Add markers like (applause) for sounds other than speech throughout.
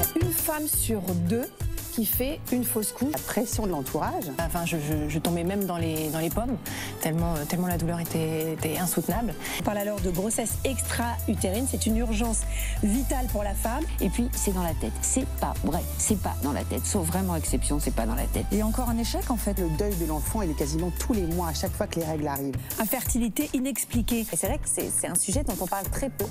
y a une femme sur deux qui fait une fausse couche. La pression de l'entourage. Enfin, je, tombais même dans les, dans les pommes, tellement, tellement la douleur était, insoutenable. On parle alors de grossesse extra-utérine, c'est une urgence vitale pour la femme. Et puis, c'est dans la tête. C'est pas vrai, c'est pas dans la tête. Sauf vraiment exception, c'est pas dans la tête. Et encore un échec, en fait. Le deuil de l'enfant, il est quasiment tous les mois, à chaque fois que les règles arrivent. Infertilité inexpliquée. Et c'est vrai que c'est un sujet dont on parle très peu.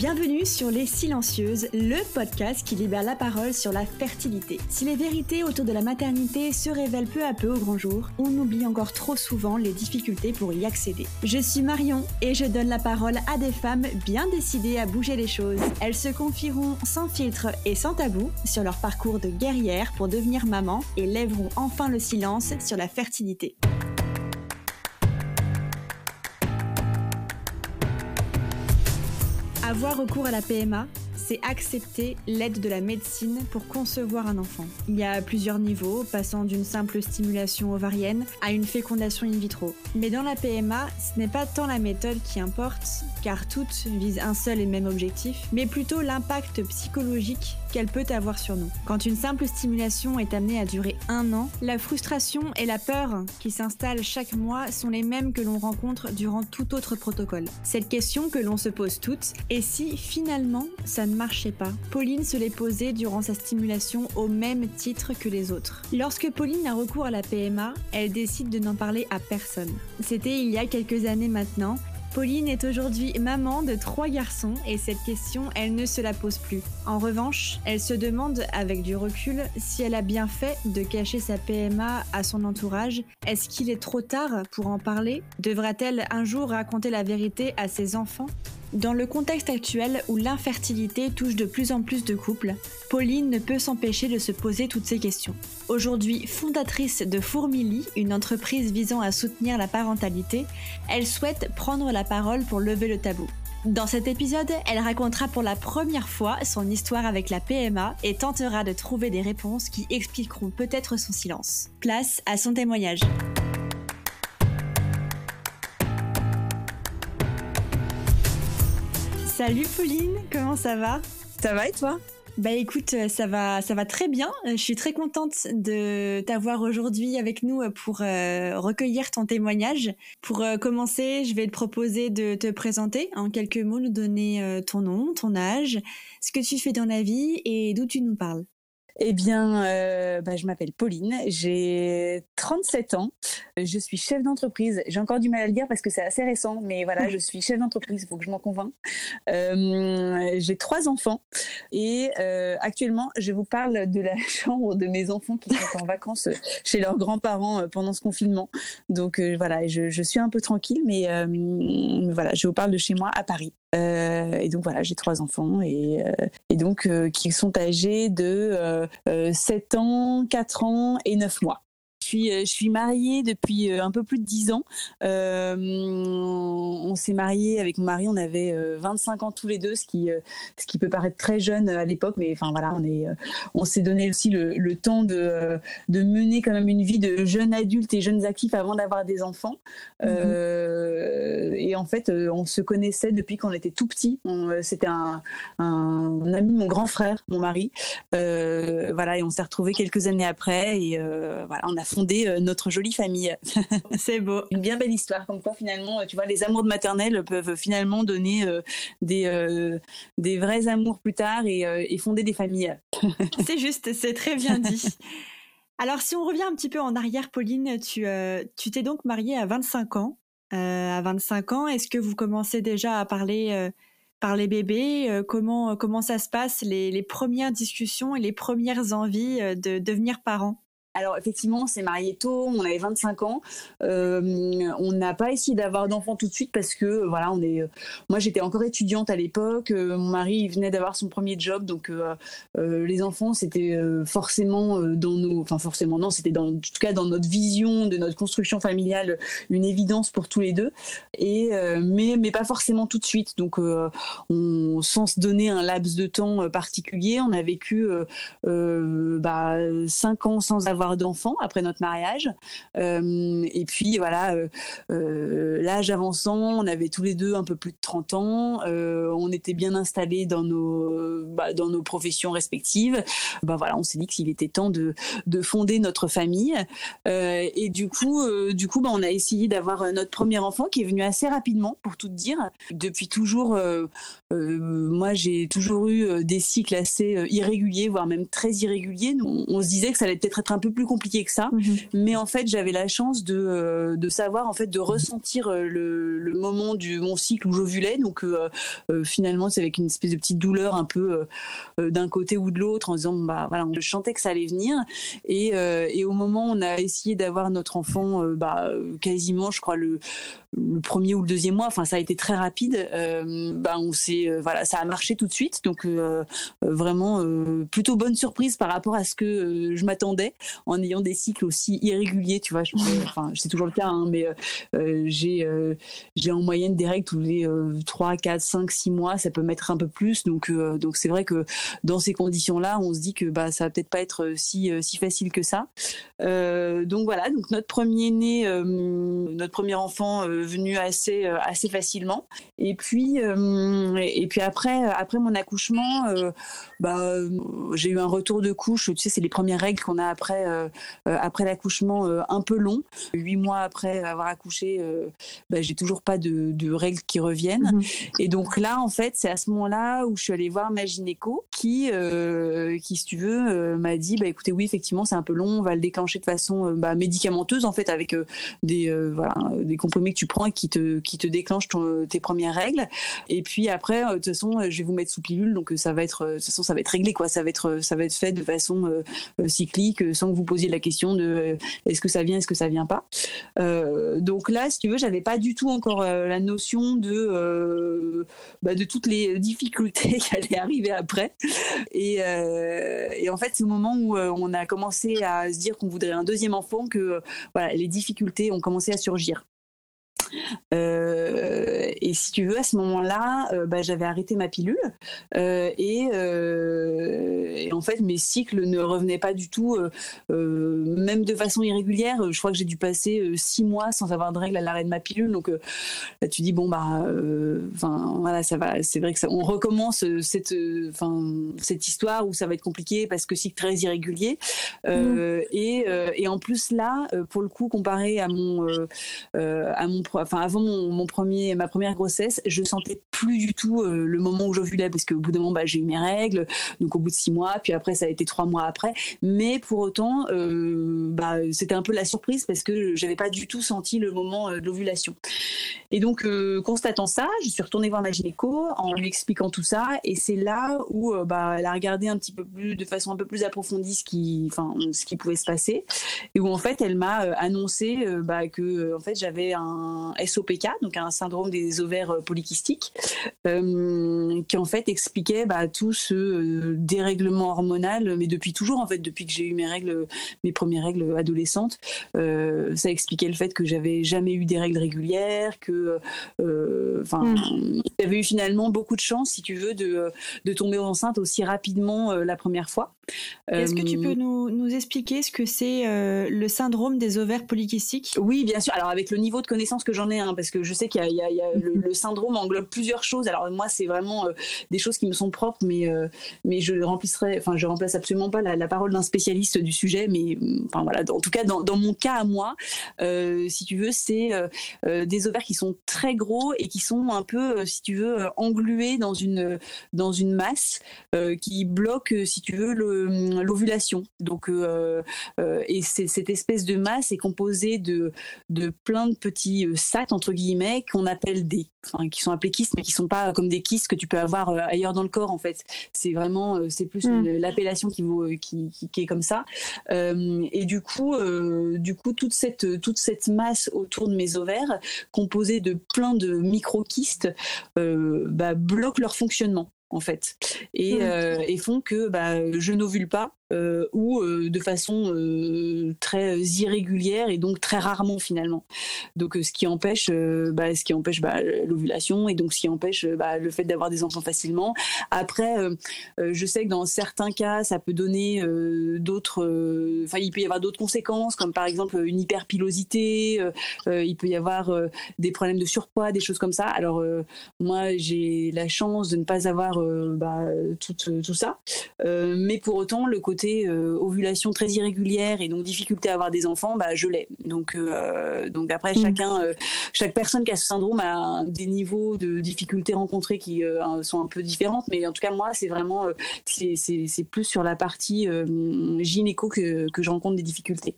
Bienvenue sur Les Silencieuses, le podcast qui libère la parole sur la fertilité. Si les vérités autour de la maternité se révèlent peu à peu au grand jour, on oublie encore trop souvent les difficultés pour y accéder. Je suis Marion et je donne la parole à des femmes bien décidées à bouger les choses. Elles se confieront sans filtre et sans tabou sur leur parcours de guerrière pour devenir maman et lèveront enfin le silence sur la fertilité. Avoir recours à la PMA, c'est accepter l'aide de la médecine pour concevoir un enfant. Il y a plusieurs niveaux, passant d'une simple stimulation ovarienne à une fécondation in vitro. Mais dans la PMA, ce n'est pas tant la méthode qui importe, car toutes visent un seul et même objectif, mais plutôt l'impact psychologique qu'elle peut avoir sur nous. Quand une simple stimulation est amenée à durer un an, la frustration et la peur qui s'installent chaque mois sont les mêmes que l'on rencontre durant tout autre protocole. Cette question que l'on se pose toutes, et si finalement ça ne marchait pas? Pauline se l'est posée durant sa stimulation au même titre que les autres. Lorsque Pauline a recours à la PMA, elle décide de n'en parler à personne. C'était il y a quelques années maintenant, Pauline est aujourd'hui maman de trois garçons et cette question, elle ne se la pose plus. En revanche, elle se demande avec du recul si elle a bien fait de cacher sa PMA à son entourage. Est-ce qu'il est trop tard pour en parler? Devra-t-elle un jour raconter la vérité à ses enfants? Dans le contexte actuel où l'infertilité touche de plus en plus de couples, Pauline ne peut s'empêcher de se poser toutes ces questions. Aujourd'hui fondatrice de Fourmili, une entreprise visant à soutenir la parentalité, elle souhaite prendre la parole pour lever le tabou. Dans cet épisode, elle racontera pour la première fois son histoire avec la PMA et tentera de trouver des réponses qui expliqueront peut-être son silence. Place à son témoignage. Salut Pauline, comment ça va? Ça va et toi? Bah écoute, euh, ça va, ça va très bien. Euh, je suis très contente de t'avoir aujourd'hui avec nous euh, pour recueillir ton témoignage. Pour commencer, je vais te proposer de te présenter en quelques mots, nous donner ton nom, ton âge, ce que tu fais dans la vie et d'où tu nous parles. Eh bien, euh, bah, je m'appelle Pauline, j'ai 37 ans, je suis chef d'entreprise. J'ai encore du mal à le dire parce que c'est assez récent, mais voilà, je suis chef d'entreprise, il faut que je m'en convainc. Euh, j'ai trois enfants et euh, actuellement, je vous parle de la (laughs) chambre de mes enfants qui sont en vacances chez leurs grands-parents pendant ce confinement. Donc voilà, je, je, suis un peu tranquille, mais voilà, je vous parle de chez moi à Paris. Euh, et donc voilà, j'ai trois enfants et, euh, et donc euh, qui sont âgés de 7 ans, 4 ans et 9 mois suis, euh, je suis mariée depuis euh, un peu plus de 10 ans. Euh, on s'est mariés avec mon mari, on avait 25 ans tous les deux, ce qui, ce qui peut paraître très jeune à l'époque, mais enfin voilà, on est, on s'est donné aussi le, le, temps de, de mener quand même une vie de jeune adulte et jeunes actifs avant d'avoir des enfants. Mhm. et en fait, on se connaissait depuis qu'on était tout petit. C'était un, un, ami mon grand frère, mon mari. voilà, et on s'est retrouvés quelques années après et voilà, on a fondé euh, notre jolie famille. (laughs) C'est beau. Une bien belle histoire, comme quoi finalement, tu vois, les amours de maternelle peuvent finalement donner euh, des, euh, des vrais amours plus tard et, fonder des familles. (laughs) c'est juste, c'est très bien dit. Alors si on revient un petit peu en arrière, Pauline, tu tu t'es donc mariée à 25 ans. à 25 ans, est-ce que vous commencez déjà à parler par les bébés Comment comment ça se passe les, les, premières discussions et les premières envies de devenir parent alors effectivement, on s'est marié tôt, on avait 25 ans. Euh, on n'a pas essayé d'avoir d'enfants tout de suite parce que voilà, on est. moi, j'étais encore étudiante à l'époque. Euh, mon mari il venait d'avoir son premier job, donc euh, les enfants c'était forcément dans nos, enfin forcément non, c'était en tout cas dans notre vision de notre construction familiale une évidence pour tous les deux. Et mais mais pas forcément tout de suite. Donc on sans se donner un laps de temps particulier, on a vécu bah cinq ans sans avoir avoir d'enfants après notre mariage. et puis voilà, l'âge avançant, on avait tous les deux un peu plus de 30 ans, on était bien installés dans nos, bah, dans nos professions respectives. Bah voilà, on s'est dit qu'il était temps de, de fonder notre famille. et du coup, du coup, bah, on a essayé d'avoir notre premier enfant qui est venu assez rapidement, pour tout dire. Depuis toujours, moi j'ai toujours eu des cycles assez irréguliers, voire même très irréguliers. On, se disait que ça allait peut-être être un peu plus compliqué que ça, mhm. mais en fait j'avais la chance de, euh, de savoir en fait de ressentir euh, le, le moment du mon cycle où j'ovulais. Donc euh, finalement c'est avec une espèce de petite douleur un peu d'un côté ou de l'autre en disant bah voilà je chantais que ça allait venir et, et au moment où on a essayé d'avoir notre enfant bah quasiment je crois le le premier ou le deuxième mois, enfin ça a été très rapide. Euh, bah on s'est, euh, voilà, ça a marché tout de suite, donc euh, vraiment plutôt bonne surprise par rapport à ce que je m'attendais en ayant des cycles aussi irréguliers, tu vois. enfin c'est toujours le cas, hein, mais j'ai j'ai en moyenne des règles tous les 3, 4, 5, 6 mois, ça peut mettre un peu plus, donc donc c'est vrai que dans ces conditions-là, on se dit que bah ça va peut-être pas être si si facile que ça. donc voilà, donc notre premier né, notre premier enfant venu assez euh, assez facilement. Et puis euh, et puis après après mon accouchement, euh, bah j'ai eu un retour de couche. Tu sais, c'est les premières règles qu'on a après après l'accouchement un peu long. Huit mois après avoir accouché, bah, j'ai toujours pas de, de, règles qui reviennent. Mhm. Et donc là, en fait, c'est à ce moment-là où je suis allée voir ma gynéco qui qui si tu veux m'a dit bah écoutez oui effectivement c'est un peu long, on va le déclencher de façon bah, médicamenteuse en fait avec des voilà des comprimés que tu qui te qui te déclenche tes premières règles. Et puis après, euh, de toute façon, je vais vous mettre sous pilule, donc euh, ça va être, euh, de toute façon, ça va être réglé, quoi. Ça va être, ça va être fait de façon cyclique, sans que vous posiez la question de est-ce que ça vient, est-ce que ça vient pas. donc là, si tu veux, j'avais pas du tout encore la notion de bah, de toutes les difficultés (laughs) qui allaient arriver après. Et, et en fait, c'est au moment où on a commencé à se dire qu'on voudrait un deuxième enfant que voilà, les difficultés ont commencé à surgir. Euh, et si tu veux, à ce moment-là, euh, bah, j'avais arrêté ma pilule euh, et, et, en fait, mes cycles ne revenaient pas du tout, même de façon irrégulière. Je crois que j'ai dû passer six mois sans avoir de règles à l'arrêt de ma pilule. Donc là, tu dis bon bah, enfin voilà, ça va. C'est vrai que ça, on recommence cette, enfin cette histoire où ça va être compliqué parce que cycle très irrégulier. Mmh. Et, et en plus là, pour le coup, comparé à mon à mon enfin avant mon, premier, ma première grossesse, je sentais plus du tout euh, le moment où j'ovulais parce qu'au bout d'un moment, bah, j'ai eu mes règles, donc au bout de six mois, puis après ça a été trois mois après. Mais pour autant, euh, bah, c'était un peu la surprise parce que j'avais pas du tout senti le moment euh, de l'ovulation. Et donc, constatant ça, je suis retournée voir ma gynéco en lui expliquant tout ça, et c'est là où bah, elle a regardé un petit peu plus, de façon un peu plus approfondie, ce qui, enfin, ce qui pouvait se passer, et où en fait, elle m'a annoncé bah, que en fait j'avais un SOPK, donc un syndrome des ovaires euh, polykystiques, euh, qui en fait expliquait bah, tout ce euh, dérèglement hormonal, mais depuis toujours en fait, depuis que j'ai eu mes règles, mes premières règles adolescentes, ça expliquait le fait que j'avais jamais eu des règles régulières, que, enfin, mm. j'avais eu finalement beaucoup de chance, si tu veux, de, de tomber enceinte aussi rapidement la première fois. Est-ce que tu peux nous, nous expliquer ce que c'est le syndrome des ovaires polykystiques? Oui, bien sûr. Alors avec le niveau de connaissance que j'en ai, hein, parce que je sais qu'il y a, (laughs) le, syndrome englobe plusieurs choses. Alors moi, c'est vraiment euh, des choses qui me sont propres, mais euh, mais je remplissrai, enfin, je remplace absolument pas la, parole d'un spécialiste du sujet, mais mm, enfin voilà. En tout cas, dans, mon cas à moi, euh, si tu veux, c'est des ovaires qui sont très gros et qui sont un peu, si tu veux, englués dans une dans une masse qui bloque, si tu veux, l'ovulation. Donc et cette espèce de masse est composée de de plein de petits sacs entre guillemets qu'on appelle des enfin, qui sont appelés kystes mais qui sont pas comme des kystes que tu peux avoir euh, ailleurs dans le corps en fait c'est vraiment euh, c'est plus mm. l'appellation qui, vaut, euh, qui, qui, est comme ça et du coup du coup toute cette toute cette masse autour de mes ovaires composée de plein de micro kystes bah, bloque leur fonctionnement en fait et, mm. et font que bah, je n'ovule pas ou de façon très irrégulière et donc très rarement finalement. Donc ce qui empêche, bah, ce qui empêche bah, l'ovulation et donc ce qui empêche bah, le fait d'avoir des enfants facilement. Après, je sais que dans certains cas, ça peut donner d'autres, enfin il peut y avoir d'autres conséquences comme par exemple une hyperpilosité, il peut y avoir des problèmes de surpoids, des choses comme ça. Alors moi j'ai la chance de ne pas avoir tout, tout, ça, mais pour autant le côté ovulation très irrégulière et donc difficulté à avoir des enfants, bah, je l'ai. Donc, euh, donc après, mm. chacun, euh, chaque personne qui a ce syndrome a des niveaux de difficultés rencontrées qui euh, sont un peu différentes. Mais en tout cas, moi, c'est vraiment, c'est plus sur la partie gynéco que, que je rencontre des difficultés.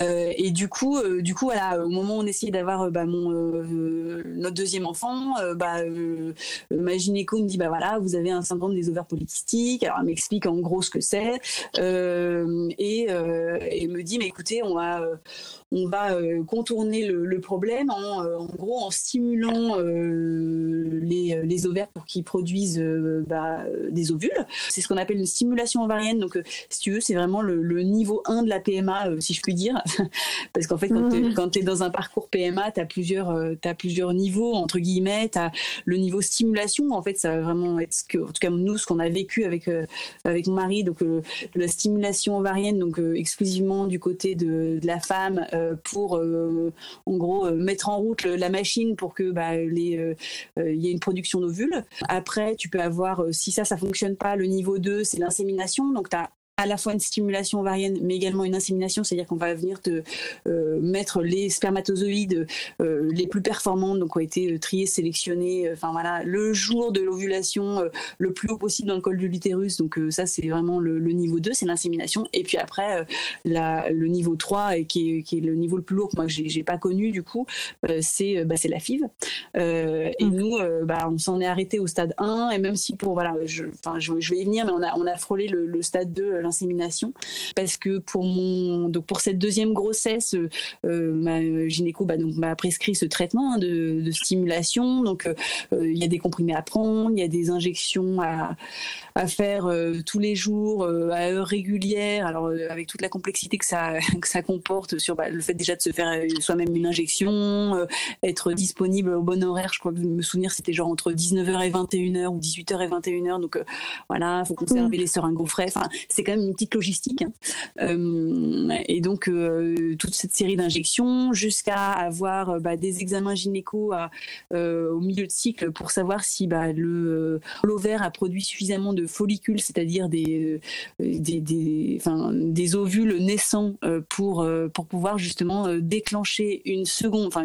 et du coup, du coup, voilà, au moment où on essayait d'avoir bah, mon notre deuxième enfant, bah, ma gynéco me dit bah voilà, vous avez un syndrome des ovaires polykystiques. Alors elle m'explique en gros ce que c'est et, et me dit mais écoutez, on va on va euh, contourner le, problème en, euh, en, gros en stimulant euh, les, les, ovaires pour qu'ils produisent bah, des ovules. C'est ce qu'on appelle une stimulation ovarienne. Donc, si tu veux, c'est vraiment le, niveau 1 de la PMA, si je puis dire. (laughs) Parce qu'en fait, quand tu es, dans un parcours PMA, tu as plusieurs, as plusieurs niveaux, entre guillemets. Tu as le niveau stimulation. En fait, ça va vraiment être ce que, en tout cas, nous, ce qu'on a vécu avec, avec mon mari. Donc, la stimulation ovarienne, donc exclusivement du côté de, de la femme pour euh, en gros euh, mettre en route la machine pour que bah, il y ait une production d'ovules. Après, tu peux avoir si ça ça fonctionne pas, le niveau 2, c'est l'insémination. Donc à la fois une stimulation ovarienne, mais également une insémination, c'est-à-dire qu'on va venir te euh, mettre les spermatozoïdes euh, les plus performants, donc ont été euh, triés, sélectionnés, enfin voilà, le jour de l'ovulation le plus haut possible dans le col de l'utérus. Donc ça, c'est vraiment le, niveau 2, c'est l'insémination. Et puis après, le niveau 3, et qui est, qui est, le niveau le plus lourd, que moi j'ai pas connu du coup, c'est bah, la FIV. et mmh. nous, bah, on s'en est arrêté au stade 1, et même si pour, voilà, je, je, je vais y venir, mais on a, on a frôlé le, le stade 2 insémination parce que pour mon donc pour cette deuxième grossesse, euh, ma gynéco bah, donc m'a prescrit ce traitement hein, de, stimulation. Donc euh, il y a des comprimés à prendre, il y a des injections à, à faire euh, tous les jours à heure régulière. Alors avec toute la complexité que ça (laughs) que ça comporte sur bah, le fait déjà de se faire soi-même une injection, être disponible au bon horaire. Je crois que me souvenir c'était genre entre 19h et 21h ou 18h et 21h. Donc voilà, faut conserver mmh. les seringues frais. Enfin c'est une petite logistique. Euh, et donc euh, toute cette série d'injections jusqu'à avoir euh, bah, des examens gynéco au milieu de cycle pour savoir si bah, le l'ovaire a produit suffisamment de follicules, c'est-à-dire des des, des, des ovules naissants pour pour pouvoir justement déclencher une seconde, enfin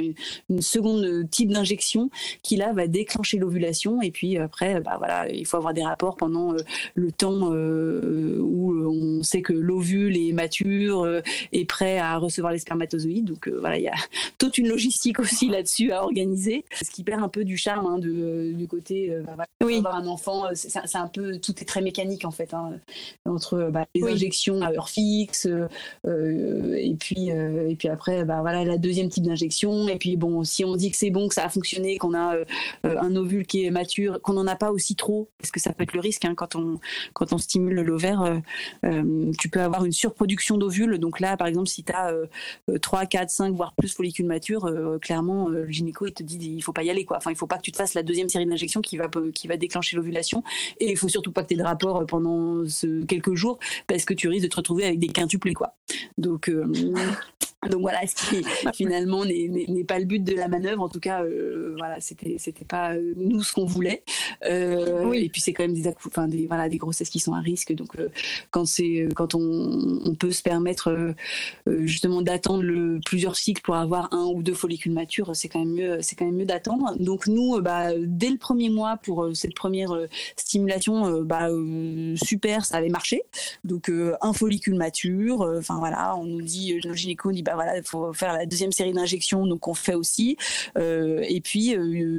une, seconde type d'injection qui là va déclencher l'ovulation et puis après bah voilà il faut avoir des rapports pendant le temps où on sait que l'ovule est mature, euh, est prêt à recevoir les spermatozoïdes. Donc euh, voilà, il y a (laughs) toute une logistique aussi là-dessus à organiser, ce qui perd un peu du charme hein, de, du côté euh, bah, oui. avoir un enfant. C'est un peu tout est très mécanique en fait hein, entre bah, les injections à heure fixe et puis et puis après bah, voilà la deuxième type d'injection et puis bon si on dit que c'est bon que ça a fonctionné qu'on a un ovule qui est mature qu'on n'en a pas aussi trop parce que ça peut être le risque hein, quand on quand on stimule l'ovaire euh, tu peux avoir une surproduction d'ovules. Donc là, par exemple, si tu as 3, 4, 5, voire plus follicules matures, euh, clairement, euh, le gynéco, il te dit il faut pas y aller. Quoi. Enfin, il faut pas que tu te fasses la deuxième série d'injections qui va, qui va déclencher l'ovulation. Et il faut surtout pas que tu aies de rapport pendant quelques jours parce que tu risques de te retrouver avec des quintuplés. Quoi. Donc, donc voilà, ce qui (laughs) finalement n'est pas le but de la manœuvre. En tout cas, euh, voilà, c'était c'était pas euh, nous ce qu'on voulait. Euh, Et puis c'est quand même des, enfin, des voilà des grossesses qui sont à risque. Donc euh, quand c'est quand on, on, peut se permettre justement d'attendre plusieurs cycles pour avoir un ou deux follicules matures, c'est quand même mieux c'est quand même mieux d'attendre. Donc nous, bah, dès le premier mois pour cette première stimulation, bah super, ça avait marché. Donc un follicule mature. Enfin voilà, on nous dit, le gynéco dit bah voilà, il faut faire la deuxième série d'injections, donc on fait aussi. et puis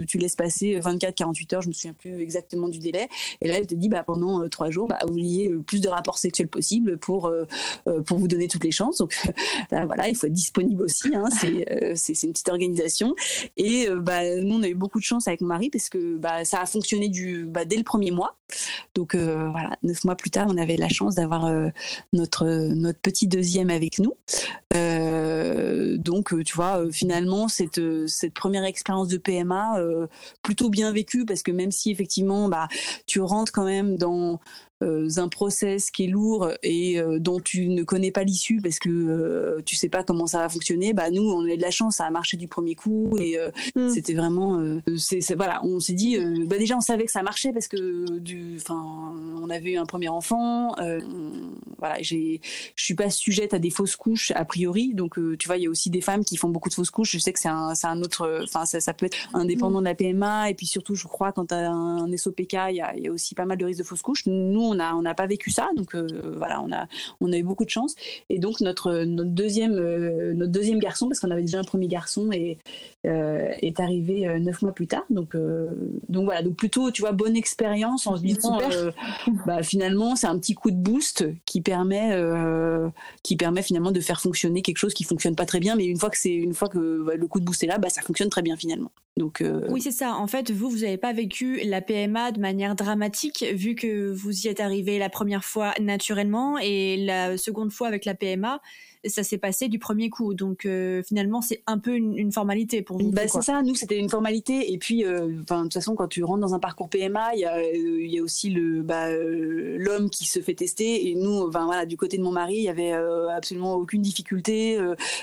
tu laisses passer 24-48 heures, je me souviens plus exactement du délai. Et là, elle te dit, bah pendant trois jours, bah, vous ayez le plus de rapports sexuels possible pour pour vous donner toutes les chances. Donc (laughs) voilà, il faut être disponible aussi. Hein, c'est une petite organisation. Et bah, nous, on a eu beaucoup de chance avec mon mari parce que bah, ça a fonctionné bah, dès le premier mois. Donc neuf mois plus tard, on avait la chance d'avoir notre notre petit deuxième avec nous. Donc tu vois, finalement cette première expérience de PMA plutôt bien vécue parce que même si effectivement bah tu rentres quand même dans euh, un process qui est lourd et euh, dont tu ne connais pas l'issue parce que euh, tu sais pas comment ça va fonctionner, bah nous on a de la chance, ça a marché du premier coup et mm. c'était vraiment, c'est voilà, on s'est dit, bah déjà on savait que ça marchait parce que du, enfin on avait eu un premier enfant, voilà, j'ai, je suis pas sujette à des fausses couches a priori, donc tu vois il y a aussi des femmes qui font beaucoup de fausses couches, je sais que c'est un, c'est un autre, enfin ça, ça, peut être indépendant de la PMA et puis surtout je crois quand tu as un, SOPK il y a, y a aussi pas mal de risques de fausses couches. Nous on n'a on n'a pas vécu ça, donc euh, voilà, on a on a eu beaucoup de chance. Et donc notre notre deuxième euh, notre deuxième garçon, parce qu'on avait déjà un premier garçon, et euh, est arrivé neuf mois plus tard. Donc donc voilà, donc plutôt tu vois bonne expérience en se disant bah, finalement c'est un petit coup de boost qui permet qui permet finalement de faire fonctionner quelque chose qui fonctionne pas très bien, mais une fois que c'est une fois que bah, le coup de boost est là, bah, ça fonctionne très bien finalement. Donc oui c'est ça. En fait vous vous n'avez pas vécu la PMA de manière dramatique vu que vous y êtes arrivé la première fois naturellement et la seconde fois avec la PMA, ça s'est passé du premier coup. Donc euh, finalement, c'est un peu une, formalité pour vous. Bah, c'est ça, nous c'était une formalité. Et puis, euh, de toute façon, quand tu rentres dans un parcours PMA, il y a, euh, y a, aussi le bah, l'homme qui se fait tester. Et nous, voilà, du côté de mon mari, il y avait absolument aucune difficulté,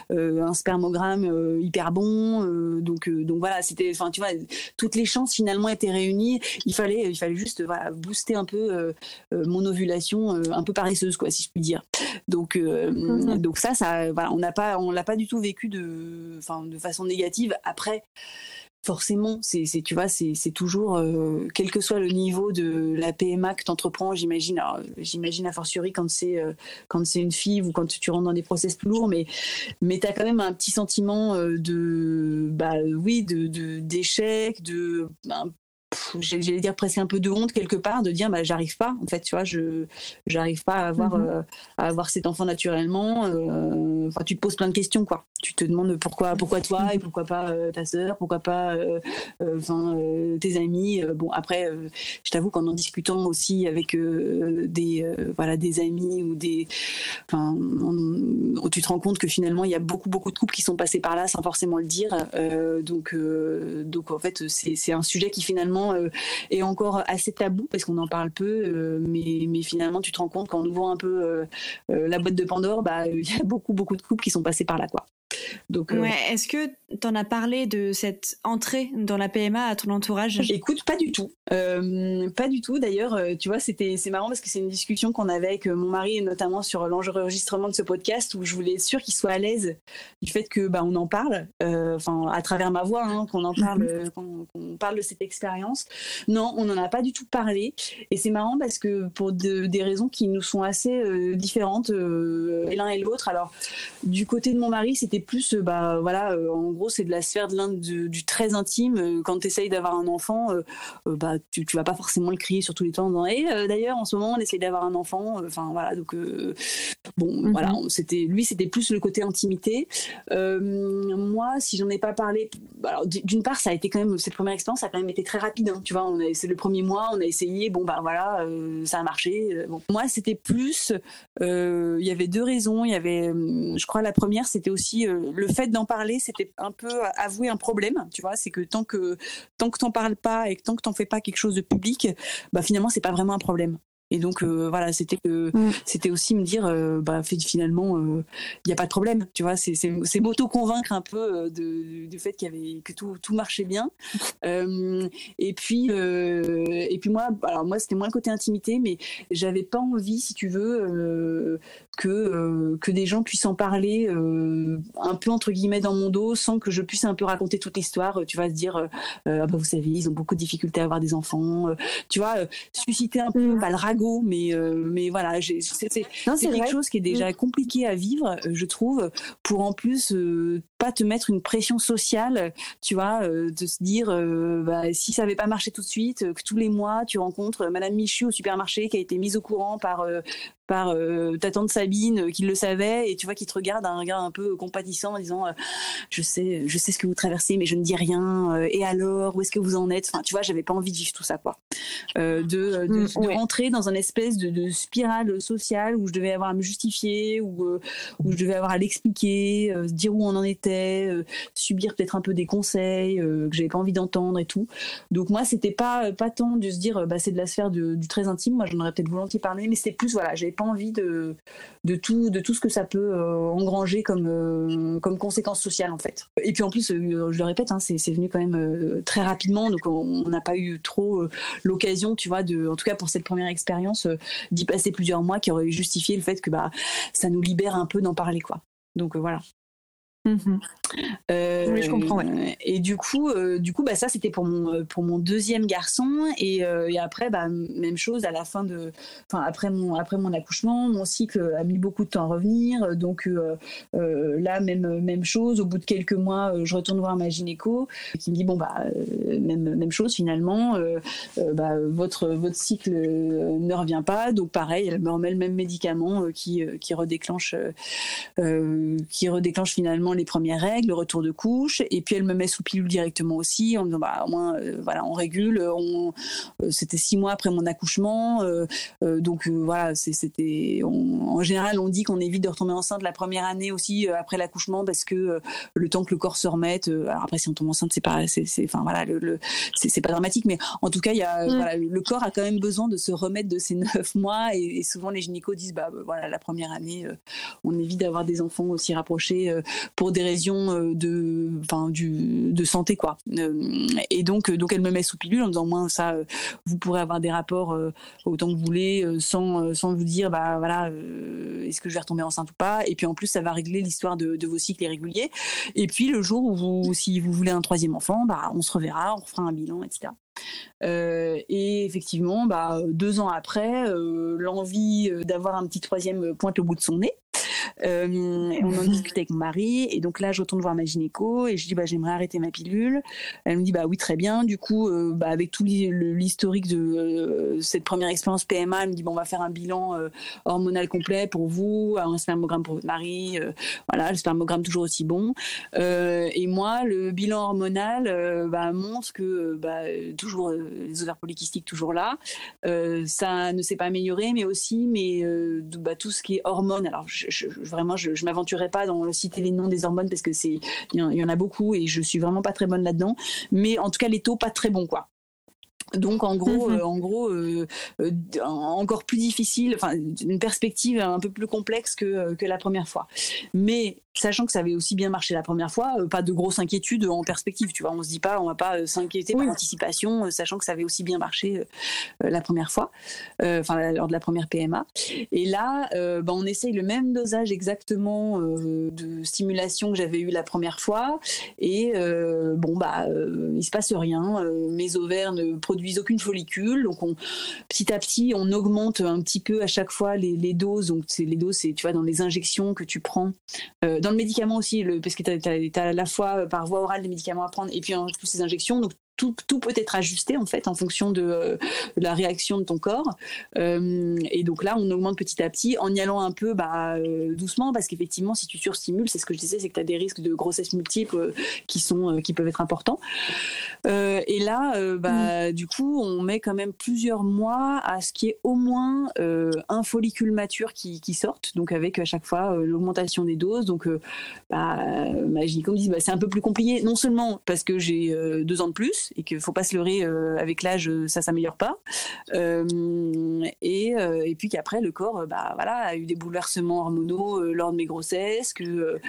un spermogramme hyper bon. donc, donc voilà, c'était, enfin, tu vois, toutes les chances finalement étaient réunies. Il fallait, il fallait juste voilà, booster un peu mon ovulation, un peu paresseuse, quoi, si je puis dire. Donc, mm-hmm. donc ça, ça, on n'a pas, l'a pas du tout vécu de, façon négative. Après, forcément, c'est, tu vois, c'est, toujours, euh, quel que soit le niveau de la PMA que tu entreprends, j'imagine, j'imagine a fortiori quand c'est, euh, quand c'est une fille ou quand tu rentres dans des process plus lourds, mais, mais tu as quand même un petit sentiment euh, de, bah oui, de, d'échec, de, j'allais dire presque un peu de honte quelque part de dire bah j'arrive pas en fait tu vois je j'arrive pas à avoir mhm. euh, à avoir cet enfant naturellement euh, enfin tu te poses plein de questions quoi tu te demandes pourquoi pourquoi toi et pourquoi pas euh, ta sœur pourquoi pas enfin tes amis bon après je t'avoue qu'en en discutant aussi avec des voilà des amis ou des enfin tu te rends compte que finalement il y a beaucoup beaucoup de couples qui sont passés par là sans forcément le dire donc donc en fait c'est c'est un sujet qui finalement euh, est encore assez tabou parce qu'on en parle peu, euh, mais, mais finalement tu te rends compte qu'en ouvrant un peu euh, la boîte de Pandore, bah (laughs) il y a beaucoup beaucoup de couples qui sont passés par là quoi. Donc, ouais, est-ce que tu en as parlé de cette entrée dans la PMA à ton entourage? Écoute, pas du tout. pas du tout. D'ailleurs, tu vois, c'était c'est marrant parce que c'est une discussion qu'on avait avec mon mari, notamment sur l'enregistrement de ce podcast, où je voulais être sûre qu'il soit à l'aise du fait que bah on en parle, enfin à travers ma voix, hein, qu'on en parle, mhm. qu'on parle de cette expérience. Non, on n'en a pas du tout parlé. Et c'est marrant parce que pour des raisons qui nous sont assez euh, différentes euh, l'un et l'autre. Alors, du côté de mon mari, c'était plus, euh, bah voilà, en gros, c'est de la sphère de l'un du très intime. Quand tu essayes d'avoir un enfant, bah tu, tu vas pas forcément le crier sur tous les temps disant, eh, d'ailleurs, en ce moment, on essaye d'avoir un enfant. Enfin voilà, donc bon, mhm. voilà, c'était lui, c'était plus le côté intimité. moi, si j'en ai pas parlé, alors d'une part, ça a été quand même cette première expérience, ça a quand même été très rapide. Hein, tu vois, c'est le premier mois, on a essayé, bon bah voilà, euh, ça a marché. Euh, bon. Moi, c'était plus, euh, il y avait deux raisons. Il y avait, je crois, la première, c'était aussi le fait d'en parler, c'était un peu avouer un problème. Tu vois, c'est que tant que tant que t'en parles pas et que tant que t'en fais pas quelque chose de public, bah finalement, c'est pas vraiment un problème. Et donc euh, voilà, c'était mm. c'était aussi me dire, euh, bah finalement, il euh, n'y a pas de problème, tu vois. C'est c'est m'auto convaincre un peu de, du fait qu'il y avait que tout tout marchait bien. (laughs) et puis et puis moi, alors moi c'était moins le côté intimité, mais j'avais pas envie, si tu veux, que que des gens puissent en parler un peu entre guillemets dans mon dos, sans que je puisse un peu raconter toute l'histoire. Tu vas se dire, ah bah vous savez, ils ont beaucoup de difficultés à avoir des enfants. tu vois, susciter un peu mm. bah, le ragot l'argot, mais mais voilà, c'est quelque chose qui est déjà mm. compliqué à vivre, je trouve, pour en plus pas te mettre une pression sociale, tu vois, de se dire bah, si ça n'avait pas marché tout de suite, que tous les mois tu rencontres Madame Michu au supermarché qui a été mise au courant par par euh, ta tante Sabine euh, qui le savait et tu vois qui te regarde un regard un peu compatissant en disant euh, je sais je sais ce que vous traversez mais je ne dis rien et alors où est-ce que vous en êtes? Enfin tu vois j'avais pas envie de vivre tout ça quoi. De, de, mm, rentrer dans un espèce de, spirale sociale où je devais avoir à me justifier ou où je devais avoir à l'expliquer dire où on en était subir peut-être un peu des conseils que j'avais pas envie d'entendre et tout donc moi c'était pas pas tant de se dire bah c'est de la sphère du très intime moi j'en aurais peut-être volontiers parlé mais c'était plus voilà j'avais pas envie de, de, tout, de tout ce que ça peut euh, engranger comme, euh, comme conséquence sociale en fait. Et puis en plus, euh, je le répète, hein, c'est venu quand même très rapidement, donc on n'a pas eu trop l'occasion, tu vois, de, en tout cas pour cette première expérience, d'y passer plusieurs mois qui auraient justifié le fait que bah, ça nous libère un peu d'en parler. quoi. Donc voilà. Mmh euh, oui, je comprends. Et du coup, euh, du coup, bah ça c'était pour mon euh, pour mon deuxième garçon et, et, après, bah même chose à la fin de, enfin après mon après mon accouchement, mon cycle a mis beaucoup de temps à revenir. Donc là, même même chose. Au bout de quelques mois, je retourne voir ma gynéco qui me dit bon bah même même chose finalement. bah votre votre cycle ne revient pas, donc pareil, elle me remet le même médicament qui qui redéclenche qui redéclenche finalement les premières règles, le retour de couche, et puis elle me met sous pilule directement aussi, en me disant bah au moins euh, voilà on régule. On, euh, c'était six mois après mon accouchement, euh, donc voilà c'était en général on dit qu'on évite de retomber enceinte la première année aussi après l'accouchement parce que le temps que le corps se remette. alors après si on tombe enceinte c'est pas c'est enfin voilà le, c'est pas dramatique, mais en tout cas il y a mm. voilà, le corps a quand même besoin de se remettre de ces (laughs) neuf mois et, souvent les gynécos disent bah voilà la première année on évite d'avoir des enfants aussi rapprochés pour des raisons euh, de, santé, quoi. Euh, et donc, euh, donc elle me met sous pilule en disant, moins ça, vous pourrez avoir des rapports autant que vous voulez, sans, sans vous dire, bah voilà, est-ce que je vais retomber enceinte ou pas. Et puis en plus, ça va régler l'histoire de, de, vos cycles irréguliers. Et puis le jour où vous, si vous voulez un troisième enfant, bah on se reverra, on fera un bilan, etc. et effectivement, bah, deux ans après, l'envie d'avoir un petit troisième pointe au bout de son nez. Euh, on en discutait avec mon mari et donc là je retourne voir ma gynéco et je dis bah j'aimerais arrêter ma pilule. Elle me dit bah oui très bien. Du coup euh, bah, avec tout l'historique de euh, cette première expérience PMA, elle me dit bon on va faire un bilan hormonal complet pour vous, un spermogramme pour votre mari, voilà le spermogramme toujours aussi bon. et moi le bilan hormonal bah, montre que bah, toujours les ovaires polykystiques toujours là. ça ne s'est pas amélioré mais aussi mais bah, tout ce qui est hormones. Alors vraiment, je, je m'aventurerai pas dans citer les noms des hormones parce que c'est, il y, en a beaucoup et je suis vraiment pas très bonne là-dedans. Mais en tout cas, les taux pas très bons, quoi. Donc en gros, mhm. euh, en gros, euh, euh, encore plus difficile, enfin une perspective un peu plus complexe que, que la première fois. Mais sachant que ça avait aussi bien marché la première fois, pas de grosse inquiétude en perspective. Tu vois, on se dit pas, on va pas s'inquiéter par anticipation, sachant que ça avait aussi bien marché la première fois, enfin lors de la première PMA. Et là, bah, on essaye le même dosage exactement de stimulation que j'avais eu la première fois, et bon bah il se passe rien, mes ovaires ne produisent aucune follicule. Donc, on, petit à petit, on augmente un petit peu à chaque fois les, doses. Donc, c'est les doses, c'est tu vois dans les injections que tu prends, euh, dans le médicament aussi, le, parce que tu as, à la fois par voie orale des médicaments à prendre et puis en plus ces injections. Donc, tout, peut être ajusté en fait en fonction de, euh, la réaction de ton corps. Euh, et donc là, on augmente petit à petit en y allant un peu bah, euh, doucement parce qu'effectivement, si tu surstimules, c'est ce que je disais, c'est que tu as des risques de grossesse multiples qui sont qui peuvent être importants. et là, bah, mm. du coup, on met quand même plusieurs mois à ce qui est au moins un follicule mature qui, qui sorte, donc avec à chaque fois l'augmentation des doses. Donc, bah, Magie, comme dit, bah, c'est un peu plus compliqué, non seulement parce que j'ai deux ans de plus, et qu'il faut pas se leurrer euh, avec l'âge, ça s'améliore pas. Euh, et, euh, et puis qu'après le corps, bah voilà, a eu des bouleversements hormonaux lors de mes grossesses, que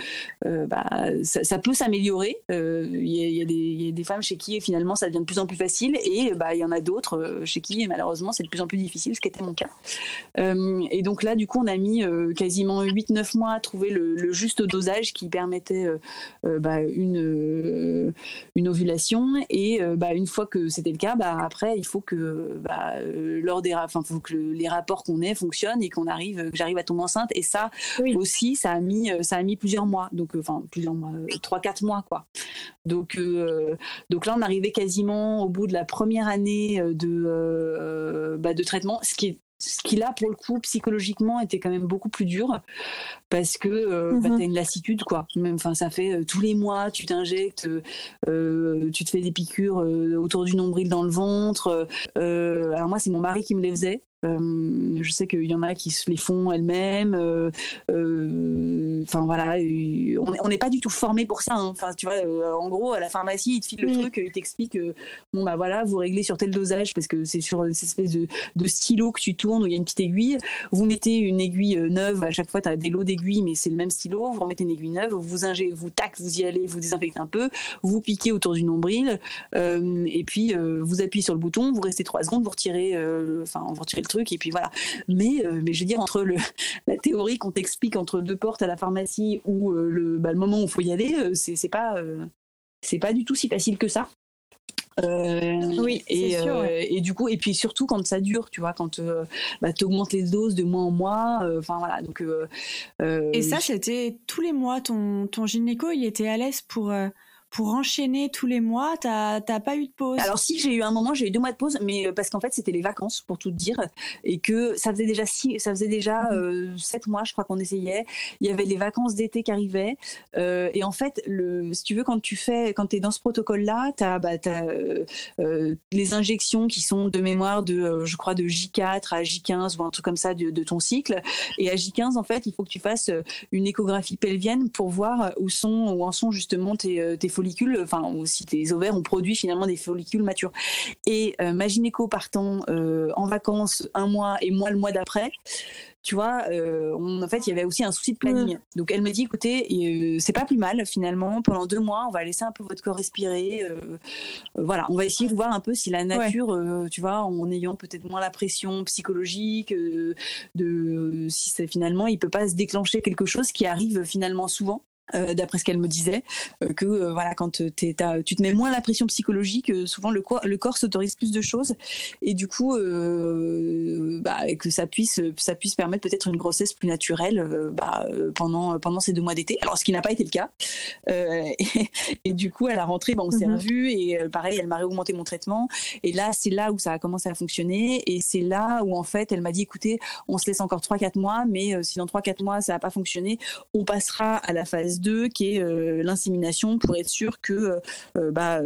bah, ça, peut s'améliorer. Il y, a des femmes chez qui finalement ça devient de plus en plus facile, et bah il y en a d'autres chez qui malheureusement c'est de plus en plus difficile, ce qui était mon cas. et donc là, du coup, on a mis quasiment 8-9 mois à trouver le, juste dosage qui permettait bah, une, une ovulation et bah, une fois que c'était le cas, bah, après, il faut que, bah, lors des, enfin, faut que les rapports qu'on ait fonctionnent et qu'on arrive, que j'arrive à tomber enceinte. Et ça aussi, ça a mis, ça a mis plusieurs mois. Donc, enfin, plusieurs mois, trois, quatre mois, quoi. Donc, donc là, on arrivait quasiment au bout de la première année de, bah, de traitement, ce qui est ce qui là pour le coup psychologiquement était quand même beaucoup plus dur parce que euh, bah, mhm. t'as une lassitude quoi. Même enfin ça fait euh, tous les mois tu t'injectes euh, tu te fais des piqûres autour du nombril dans le ventre. Alors moi c'est mon mari qui me les faisait euh, je sais qu'il y en a qui se les font elles-mêmes. Euh, euh, enfin voilà, on n'est pas du tout formé pour ça. Hein. Enfin tu vois, en gros à la pharmacie ils te filent le mm. truc, ils t'expliquent bon bah voilà vous réglez sur tel dosage parce que c'est sur cette espèce de, de, stylo que tu tournes où il y a une petite aiguille. Vous mettez une aiguille neuve à chaque fois tu as des lots d'aiguilles mais c'est le même stylo. Vous remettez une aiguille neuve, vous ingez, vous tac, vous y allez, vous désinfectez un peu, vous piquez autour du nombril et puis vous appuyez sur le bouton, vous restez trois secondes, vous retirez, enfin vous retirez le et puis voilà. Mais, euh, mais je veux dire, entre le, (laughs) la théorie qu'on t'explique entre deux portes à la pharmacie ou euh, le, bah, le moment où il faut y aller, euh, c'est, c'est pas, c'est pas du tout si facile que ça. oui, et, sûr, et du coup, et puis surtout quand ça dure, tu vois, quand bah, tu augmentes les doses de mois en mois, enfin voilà. Donc, et ça, c'était tous les mois, ton, ton gynéco, il était à l'aise pour pour enchaîner tous les mois, t'as pas eu de pause? Alors si j'ai eu un moment, j'ai eu deux mois de pause, mais euh, parce qu'en fait c'était les vacances pour tout dire, et que ça faisait déjà six, ça faisait déjà mhm. euh, sept mois, je crois qu'on essayait. Il y avait les vacances d'été qui arrivaient, euh, et en fait, le, si tu veux, quand tu fais, quand t'es dans ce protocole-là, t'as bah, as, euh, les injections qui sont de mémoire de, je crois, de J4 à J15 ou un truc comme ça de, de, ton cycle, et à J15 en fait, il faut que tu fasses une échographie pelvienne pour voir où sont, où en sont justement tes, tes follicules, enfin, ou si tes ovaires ont produit finalement des follicules matures. Et euh, ma gynéco partant euh, en vacances un mois et moi le mois d'après, tu vois, euh, en fait, il y avait aussi un souci de planning. Donc, elle me dit, écoutez, c'est pas plus mal finalement. Pendant deux mois, on va laisser un peu votre corps respirer. voilà, on va essayer de voir un peu si la nature, tu vois, en ayant peut-être moins la pression psychologique, de si finalement il peut pas se déclencher quelque chose qui arrive finalement souvent. Euh, d'après ce qu'elle me disait, euh, que euh, voilà, quand tu te mets moins la pression psychologique, souvent le, corps, le corps s'autorise plus de choses, et du coup, bah, que ça puisse, ça puisse permettre peut-être une grossesse plus naturelle bah, pendant pendant ces deux mois d'été. Alors, ce qui n'a pas été le cas. (laughs) Et, du coup, à la rentrée, bah, on s'est mm revus et pareil, elle m'a réaugmenté mon traitement. Et là, c'est là où ça a commencé à fonctionner, et c'est là où en fait, elle m'a dit, écoutez, on se laisse encore 3-4 mois, mais si dans 3-4 mois ça n'a pas fonctionné, on passera à la phase 2 qui est euh, l'insémination pour être sûr que euh, euh, bah,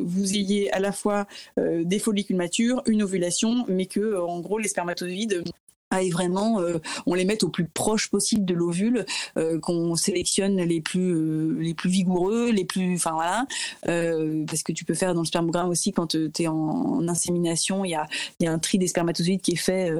vous ayez à la fois des follicules matures, une ovulation, mais que en gros les spermatozoïdes et vraiment euh, on les met au plus proche possible de l'ovule euh, qu'on sélectionne les plus euh, les plus vigoureux les plus enfin voilà. Parce que tu peux faire dans le spermogramme aussi quand tu es en, insémination il y a y a un tri des spermatozoïdes qui est fait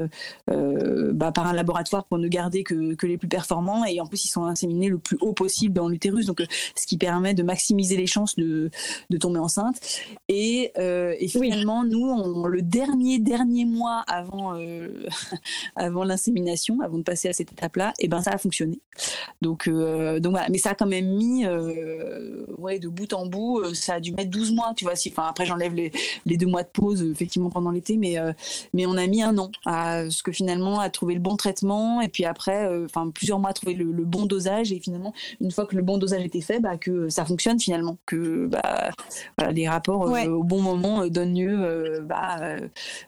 bah, par un laboratoire pour ne garder que, que les plus performants. Et en plus ils sont inséminés le plus haut possible dans l'utérus. Donc ce qui permet de maximiser les chances de de tomber enceinte. Et, et finalement nous on, le dernier dernier mois avant (laughs) avant l'insémination, avant de passer à cette étape-là, et ben ça a fonctionné. Donc, euh, donc voilà. Mais ça a quand même mis, euh, ouais, de bout en bout, euh, ça a dû mettre 12 mois, tu vois. Si, enfin, après, j'enlève les, les, deux mois de pause, effectivement, pendant l'été, mais, mais on a mis un an à ce que finalement, à trouver le bon traitement, et puis après, enfin, plusieurs mois à trouver le, bon dosage, et finalement, une fois que le bon dosage était fait, bah, que ça fonctionne finalement, que bah, voilà, les rapports au bon moment donnent lieu bah,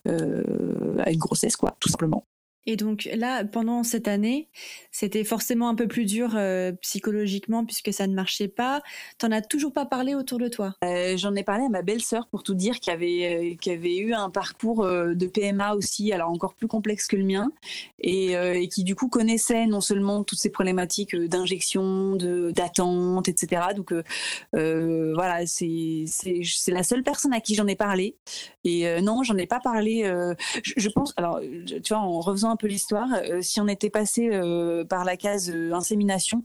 à une grossesse, quoi, tout simplement. Et donc là, pendant cette année, c'était forcément un peu plus dur euh, psychologiquement puisque ça ne marchait pas. T'en as toujours pas parlé autour de toi? Euh, J'en ai parlé à ma belle-sœur pour tout dire, qui avait, euh, qui avait eu un parcours de PMA aussi, alors encore plus complexe que le mien, et, qui du coup connaissait non seulement toutes ces problématiques d'injection, d'attente, etc. Donc voilà, c'est la seule personne à qui j'en ai parlé. Et non, j'en ai pas parlé. Je, je, pense, alors tu vois, en refaisant un peu l'histoire, si on était passé par la case insémination,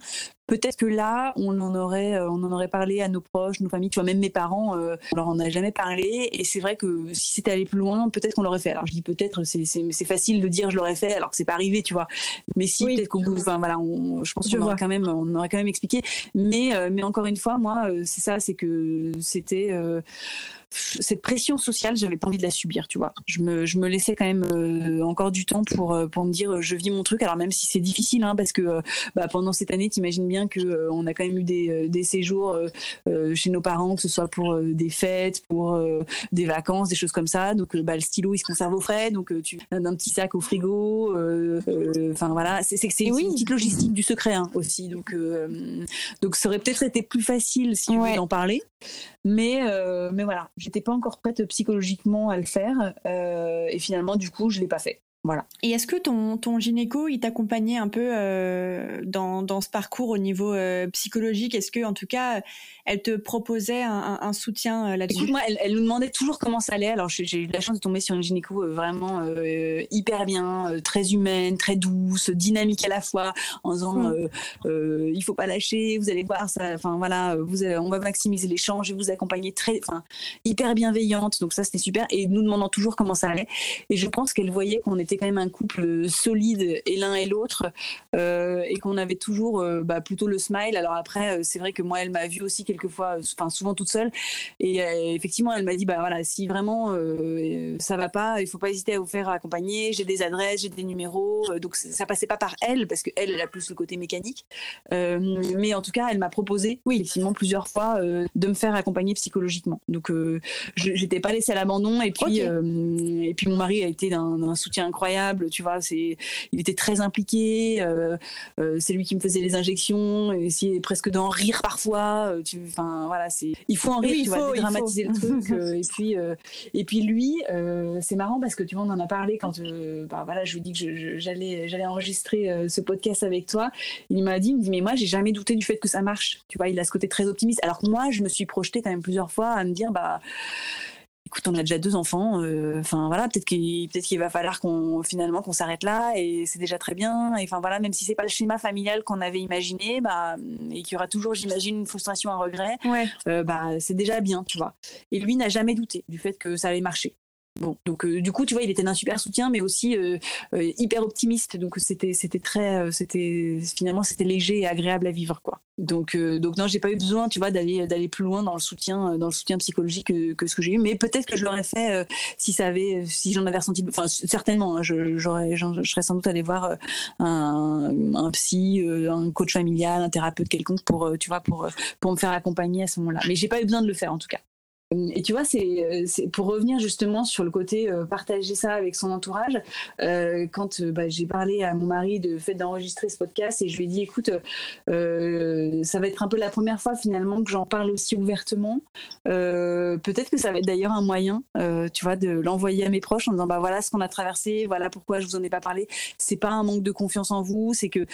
peut-être que là, on en aurait, on en aurait parlé à nos proches, nos familles, tu vois, même mes parents, on leur en a jamais parlé. Et c'est vrai que si c'était allé plus loin, peut-être qu'on l'aurait fait. Alors je dis peut-être, c'est facile de dire je l'aurais fait alors que c'est pas arrivé, tu vois. Mais si peut-être qu'on, enfin voilà, je pense qu'on aurait quand même, on aurait quand même expliqué. Mais mais encore une fois, moi, c'est ça, c'est que c'était cette pression sociale, j'avais pas envie de la subir, tu vois. Je me, je me laissais quand même euh, encore du temps pour, euh, pour me dire, euh, je vis mon truc. Alors même si c'est difficile, hein, parce que bah, pendant cette année, t'imagines bien que on a quand même eu des, des séjours chez nos parents, que ce soit pour des fêtes, pour des vacances, des choses comme ça. Donc bah, le stylo, il se conserve au frais, donc tu as un petit sac au frigo. Enfin voilà, c'est une petite logistique du secret hein, aussi. Donc donc ça aurait peut-être été plus facile si ouais. on en parlait. Mais mais voilà, j'étais pas encore prête psychologiquement à le faire euh, et finalement du coup je l'ai pas fait. Voilà. Et est-ce que ton, ton gynéco, il t'accompagnait un peu euh, dans, dans, ce parcours au niveau euh, psychologique? Est-ce que, en tout cas, elle te proposait un, un, soutien euh, là-dessus? Moi, elle, elle, nous demandait toujours comment ça allait. Alors, j'ai eu la chance de tomber sur une gynéco vraiment hyper bien, très humaine, très douce, dynamique à la fois, en disant mm. il faut pas lâcher, vous allez voir ça. Enfin voilà, vous on va maximiser l'échange et vous accompagner très, enfin hyper bienveillante. Donc ça, c'était super. Et nous demandant toujours comment ça allait. Et je pense qu'elle voyait qu'on était quand même un couple solide et l'un et l'autre et qu'on avait toujours bah, plutôt le smile. Alors après, c'est vrai que moi, elle m'a vu aussi quelquefois, enfin souvent toute seule. Et euh, effectivement, elle m'a dit, bah voilà, si vraiment euh, ça va pas, il faut pas hésiter à vous faire accompagner. J'ai des adresses, j'ai des numéros. Euh, donc ça passait pas par elle parce qu'elle, elle a plus le côté mécanique. mais en tout cas, elle m'a proposé, oui, effectivement, plusieurs fois de me faire accompagner psychologiquement. Donc j'étais pas laissée à l'abandon. Et puis et puis mon mari a été d'un soutien incroyable. Tu vois, c'est il était très impliqué. c'est lui qui me faisait les injections, essayait presque d'en rire parfois. Tu, Enfin voilà, c'est il faut en rire, tu vois, dramatiser le truc. (laughs) Euh, et puis euh, et puis lui, euh, c'est marrant parce que tu vois, on en a parlé quand bah, voilà, je lui dis que j'allais j'allais enregistrer ce podcast avec toi. Il m'a dit, il me dit mais moi j'ai jamais douté du fait que ça marche. Tu vois, il a ce côté très optimiste. Alors que moi, je me suis projetée quand même plusieurs fois à me dire bah écoute, on a déjà deux enfants. Euh, enfin voilà, peut-être qu'il peut-être qu'il va falloir qu'on finalement qu'on s'arrête là et c'est déjà très bien. Et enfin voilà, même si c'est pas le schéma familial qu'on avait imaginé, bah et qu'il y aura toujours, j'imagine, une frustration, un regret. Ouais. Euh, bah c'est déjà bien, tu vois. Et lui n'a jamais douté du fait que ça allait marcher. Donc euh, du coup, tu vois, il était d'un super soutien, mais aussi euh, euh, hyper optimiste. Donc c'était c'était très c'était finalement c'était léger et agréable à vivre quoi. Donc donc non, j'ai pas eu besoin, tu vois, d'aller d'aller plus loin dans le soutien dans le soutien psychologique que, que ce que j'ai eu. Mais peut-être que je l'aurais fait si ça avait si j'en avais ressenti. Enfin certainement, hein, je j'aurais je serais sans doute allé voir un, un psy, un coach familial, un thérapeute quelconque pour tu vois pour pour me faire accompagner à ce moment-là. Mais j'ai pas eu besoin de le faire en tout cas. Et tu vois, euh, c'est pour revenir justement sur le côté euh, partager ça avec son entourage. Euh, quand bah, j'ai parlé à mon mari de fait d'enregistrer ce podcast et je lui ai dit, écoute, ça va être un peu la première fois finalement que j'en parle aussi ouvertement. Peut-être que ça va être d'ailleurs un moyen, tu vois, de l'envoyer à mes proches en disant, bah voilà ce qu'on a traversé, voilà pourquoi je vous en ai pas parlé. C'est pas un manque de confiance en vous, c'est que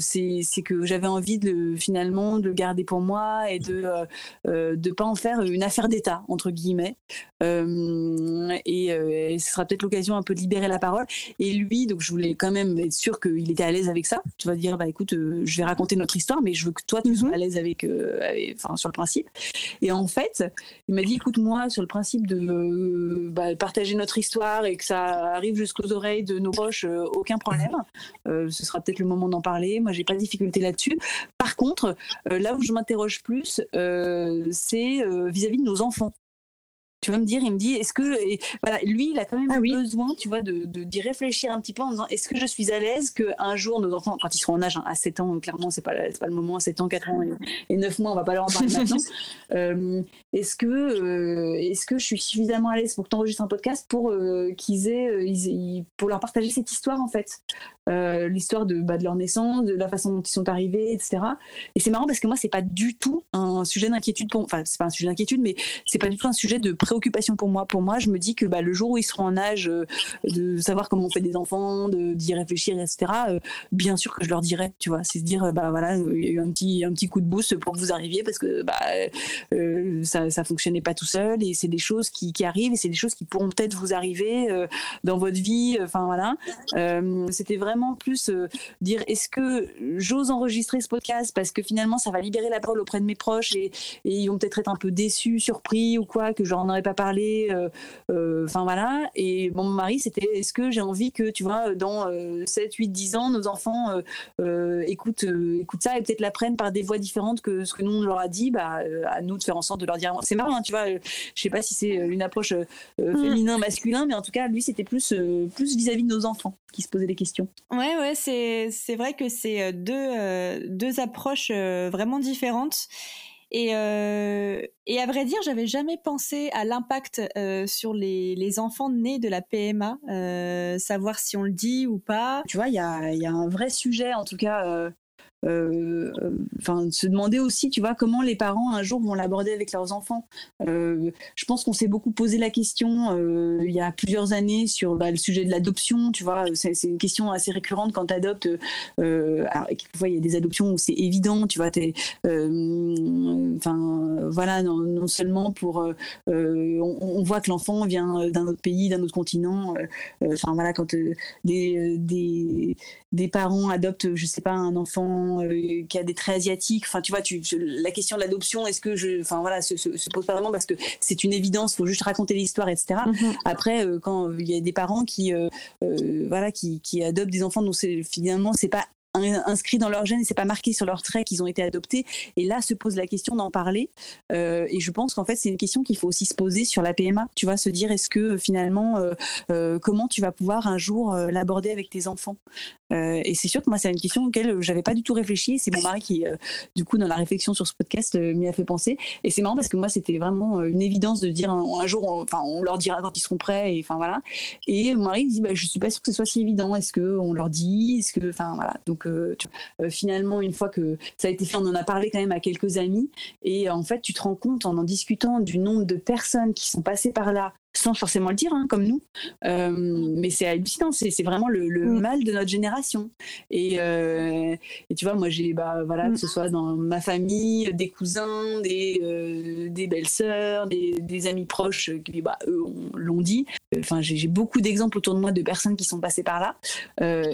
c'est que j'avais envie de finalement de le garder pour moi et de de pas en faire une affaire d'État, entre guillemets. Euh, et, euh, ce sera peut-être l'occasion un peu de libérer la parole. Et lui, donc je voulais quand même être sûr qu'il était à l'aise avec ça. Tu vas dire, bah écoute, euh, je vais raconter notre histoire, mais je veux que toi, tu sois mhm. à l'aise avec, enfin, sur le principe. Et en fait, il m'a dit, écoute, moi, sur le principe de bah, partager notre histoire et que ça arrive jusqu'aux oreilles de nos proches, aucun problème. ce sera peut-être le moment d'en parler. Moi, j'ai pas de difficulté là-dessus. Par contre, là où je m'interroge plus, c'est vis-à-vis nos enfants tu vas me dire, il me dit, est-ce que, voilà, lui, il a quand même ah besoin, tu vois, de, d'y réfléchir un petit peu en disant, est-ce que je suis à l'aise qu'un jour nos enfants, quand ils seront en âge, hein, à 7 ans, clairement, c'est pas, c'est pas le moment, à 7 ans, 4 ans et, 9 mois, on va pas leur en parler maintenant. (laughs) Euh, est-ce que, euh, est-ce que je suis suffisamment à l'aise pour que tu enregistres un podcast pour euh, qu'ils aient, pour leur partager cette histoire, en fait, l'histoire de, bah, de leur naissance, de la façon dont ils sont arrivés, etc. Et c'est marrant parce que moi, c'est pas du tout un sujet d'inquiétude pour, enfin, c'est pas un sujet d'inquiétude, mais c'est pas du tout un sujet de préoccupation préoccupation pour moi. Pour moi, je me dis que bah, le jour où ils seront en âge de savoir comment on fait des enfants, d'y réfléchir, etc., bien sûr que je leur dirai, tu vois. C'est se dire, bah voilà, il y a eu un petit, un petit coup de boost pour que vous arriviez parce que bah, ça, ça fonctionnait pas tout seul et c'est des choses qui, qui arrivent et c'est des choses qui pourront peut-être vous arriver dans votre vie. Enfin voilà. C'était vraiment plus dire est-ce que j'ose enregistrer ce podcast parce que finalement ça va libérer la parole auprès de mes proches et, ils vont peut-être être un peu déçus, surpris ou quoi, que j'en aurais pas parlé. Euh, euh, enfin voilà. Et mon mari, c'était est-ce que j'ai envie que, tu vois, dans 7, 8, 10 ans, nos enfants euh, écoutent, écoutent ça et peut-être l'apprennent par des voix différentes que ce que nous on leur a dit, bah, à nous de faire en sorte de leur dire. C'est marrant, hein, tu vois, je sais pas si c'est une approche mm. féminin-masculin, mais en tout cas, lui, c'était plus plus vis-à-vis de nos enfants qui se posaient des questions. Ouais, ouais, c'est, c'est vrai que c'est deux, deux approches vraiment différentes. Et, euh, et à vrai dire, j'avais jamais pensé à l'impact euh, sur les, les, enfants nés de la PMA, euh, savoir si on le dit ou pas. Tu vois, il y a, y a, un vrai sujet, en tout cas, enfin, se demander aussi, tu vois, comment les parents un jour vont l'aborder avec leurs enfants. Euh, je pense qu'on s'est beaucoup posé la question euh, il y a plusieurs années sur bah, le sujet de l'adoption. Tu vois, c'est une question assez récurrente quand tu adoptes. alors, il y a des adoptions où c'est évident, tu vois, enfin, voilà, non, seulement pour, on, voit que l'enfant vient d'un autre pays, d'un autre continent. Enfin voilà, quand des, des, des parents adoptent, je sais pas, un enfant euh, qui a des traits asiatiques. Enfin, tu vois, tu, la question de l'adoption, est-ce que je, enfin voilà, se, se, pose pas vraiment parce que c'est une évidence, faut juste raconter l'histoire, etc. Mm-hmm. Après, euh, quand il y a des parents qui, euh, voilà, qui, qui adoptent des enfants dont finalement c'est pas inscrit dans leur gène et c'est pas marqué sur leurs traits qu'ils ont été adoptés. Et là se pose la question d'en parler. Euh, et je pense qu'en fait c'est une question qu'il faut aussi se poser sur la PMA. Tu vois, se dire est-ce que finalement euh, euh, comment tu vas pouvoir un jour l'aborder avec tes enfants? Et c'est sûr que moi c'est une question auquel j'avais pas du tout réfléchi. C'est mon mari qui du coup dans la réflexion sur ce podcast m'y a fait penser. Et c'est marrant parce que moi c'était vraiment une évidence de dire un, jour, enfin on, leur dira quand ils seront prêts. Et enfin voilà. Et mon mari dit bah, je suis pas sûr que ce soit si évident. Est-ce que on leur dit? Est-ce que enfin voilà. Donc euh, finalement, une fois que ça a été fait, on en a parlé quand même à quelques amis. Et en fait, tu te rends compte en en discutant du nombre de personnes qui sont passées par là sans forcément le dire, hein, comme nous. Euh, mais c'est hallucinant, c'est vraiment le, mm. mal de notre génération. Et, euh, et tu vois, moi, j'ai, bah, voilà, que ce soit dans ma famille, des cousins, des, euh, des belles-sœurs, des, des, amis proches qui, bah, eux, l'ont dit. Enfin, j'ai beaucoup d'exemples autour de moi de personnes qui sont passées par là.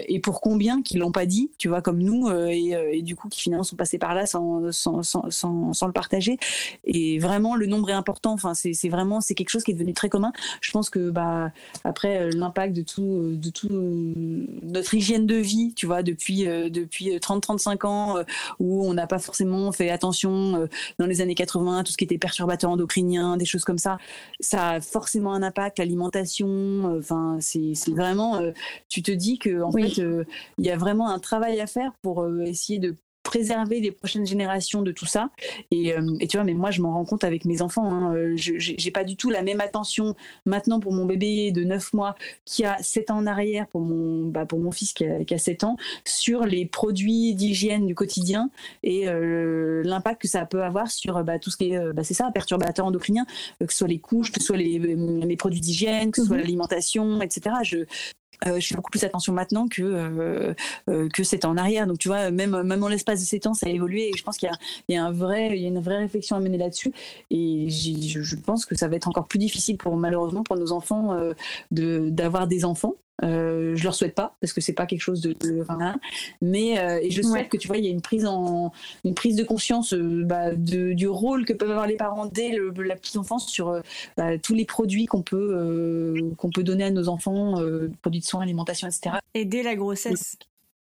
et pour combien qui l'ont pas dit, tu vois, comme nous, et, et, du coup, qui finalement sont passés par là sans, sans, sans, sans, sans le partager. Et vraiment, le nombre est important. Enfin, c'est vraiment, c'est quelque chose qui est devenu très commun je pense que bah après euh, l'impact de tout de tout euh, notre hygiène de vie, tu vois, depuis euh, depuis 30-35 ans où on n'a pas forcément fait attention dans les années 80 à tout ce qui était perturbateur endocrinien, des choses comme ça, ça a forcément un impact l'alimentation, enfin c'est vraiment tu te dis que en fait il y a vraiment un travail à faire pour essayer de préserver les prochaines générations de tout ça. Et, euh, et tu vois, mais moi, je m'en rends compte avec mes enfants. Hein. Euh, je j'ai pas du tout la même attention maintenant pour mon bébé de 9 mois qui a 7 ans en arrière pour mon, bah, pour mon fils qui a, qui a 7 ans sur les produits d'hygiène du quotidien et euh, l'impact que ça peut avoir sur bah, tout ce qui est, bah, c'est ça, perturbateur endocrinien, que ce soit les couches, que ce soit les, les produits d'hygiène, que ce soit mhm. l'alimentation, etc. Je, euh, je fais beaucoup plus attention maintenant que euh, euh, que c'est en arrière. Donc tu vois, même même en l'espace de 7 ans, ça a évolué. Et je pense qu'il y, y a, un vrai, il y a une vraie réflexion à mener là-dessus. Et je, pense que ça va être encore plus difficile pour malheureusement pour nos enfants de d'avoir des enfants euh, je leur souhaite pas parce que c'est pas quelque chose de, mais euh, et je souhaite que tu vois il y a une prise en une prise de conscience euh, bah, de, du rôle que peuvent avoir les parents dès la petite enfance sur euh, bah, tous les produits qu'on peut qu'on peut donner à nos enfants produits de soins alimentation etc et dès la grossesse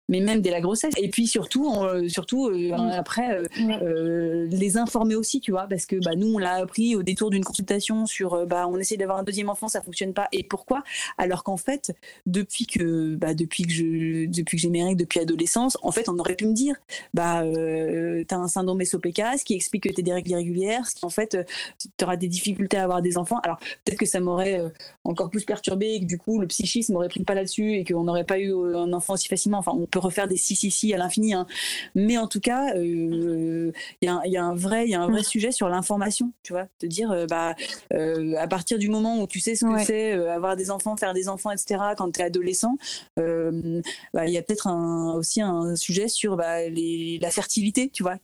mais même dès la grossesse. Et puis surtout, surtout euh, après, euh, euh, les informer aussi, tu vois, parce que bah, nous, on l'a appris au détour d'une consultation sur, bah, on essaie d'avoir un deuxième enfant, ça fonctionne pas, et pourquoi? Alors qu'en fait, depuis que, bah, depuis que je, depuis que j'ai mes règles, depuis l'adolescence, en fait, on aurait pu me dire, bah, euh, t'as un syndrome SOPK, ce qui explique que t'es des règles irrégulières, ce qui en fait, tu auras des difficultés à avoir des enfants. Alors peut-être que ça m'aurait encore plus perturbé, et que du coup, le psychisme aurait pris pas là-dessus, et qu'on n'aurait pas eu un enfant aussi facilement. Enfin, on peut refaire des si si si à l'infini, hein. mais en tout cas, il y, a, y, a un vrai, il y a un vrai sujet sur l'information, tu vois, de dire bah à partir du moment où tu sais ce que c'est avoir des enfants, faire des enfants, etc. Quand tu es adolescent, bah, il y a peut-être aussi un sujet sur bah, les, la fertilité, tu vois,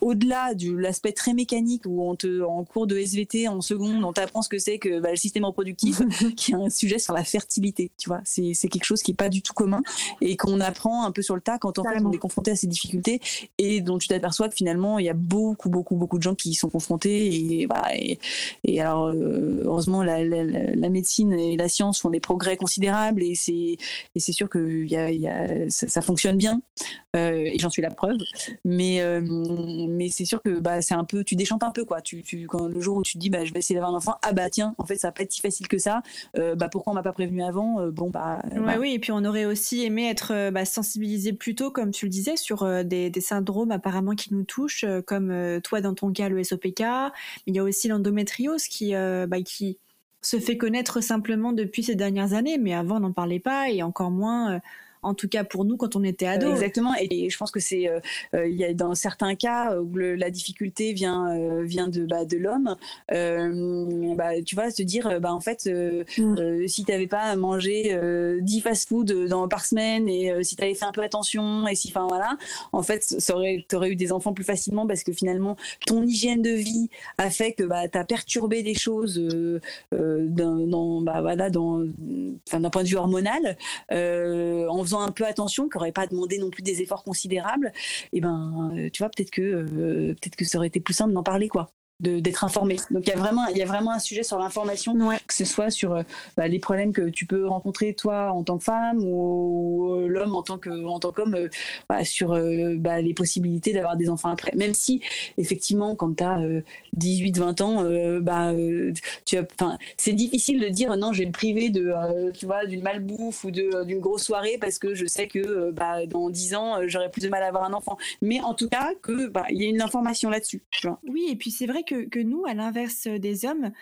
au-delà de l'aspect très mécanique où on te en cours de SVT en seconde, on t'apprend ce que c'est que bah, le système reproductif, (laughs) qui est un sujet sur la fertilité, tu vois. C'est quelque chose qui est pas du tout commun et qu'on apprend un peu sur le tas quand en fait, on est confronté à ces difficultés et dont tu t'aperçois que finalement il y a beaucoup beaucoup beaucoup de gens qui y sont confrontés et, bah, et, alors euh, heureusement la, la, médecine et la science font des progrès considérables et c'est et c'est sûr que y a, y a, ça, fonctionne bien euh, et j'en suis la preuve. Mais euh, mais c'est sûr que bah c'est un peu tu déchantes un peu quoi. Tu, tu quand le jour où tu te dis bah je vais essayer d'avoir un enfant ah bah tiens en fait ça va pas être si facile que ça bah pourquoi on m'a pas prévenu avant bon bah, bah, oui et puis on aurait aussi aimé être bah, sensibilisé plus tôt comme tu le disais sur des, des syndromes apparemment qui nous touchent comme toi dans ton cas le SOPK il y a aussi l'endométriose qui bah, qui se fait connaître simplement depuis ces dernières années, mais avant n'en parlait pas et encore moins en tout cas pour nous quand on était ado. Exactement, et je pense que c'est, euh, euh, il y a dans certains cas où la difficulté vient euh, vient de bah, de l'homme. bah, tu vois, se dire, bah en fait, mm. si tu n'avais pas mangé 10 fast-food dans par semaine et si tu avais fait un peu attention et si, enfin voilà, en fait, tu aurais eu des enfants plus facilement parce que finalement ton hygiène de vie a fait que bah, tu as perturbé des choses dans, bah, voilà, dans, d'un point de vue hormonal en un peu attention, qui n'aurait pas demandé non plus des efforts considérables, et eh ben, euh, tu vois, peut-être que, euh, peut-être que ça aurait été plus simple d'en parler, quoi d'être informé. Donc il y a vraiment il y a vraiment un sujet sur l'information, que ce soit sur euh, bah, les problèmes que tu peux rencontrer toi en tant que femme ou, euh, l'homme en tant que en tant qu'homme, euh, bah, sur bah, les possibilités d'avoir des enfants après. Même si effectivement quand tu as 18-20 ans, bah tu enfin c'est difficile de dire non je vais me priver de tu vois d'une malbouffe ou d'une grosse soirée parce que je sais que bah, dans 10 ans j'aurai plus de mal à avoir un enfant. Mais en tout cas que il y a une information là-dessus. Oui et puis c'est vrai que que, nous, à l'inverse des hommes,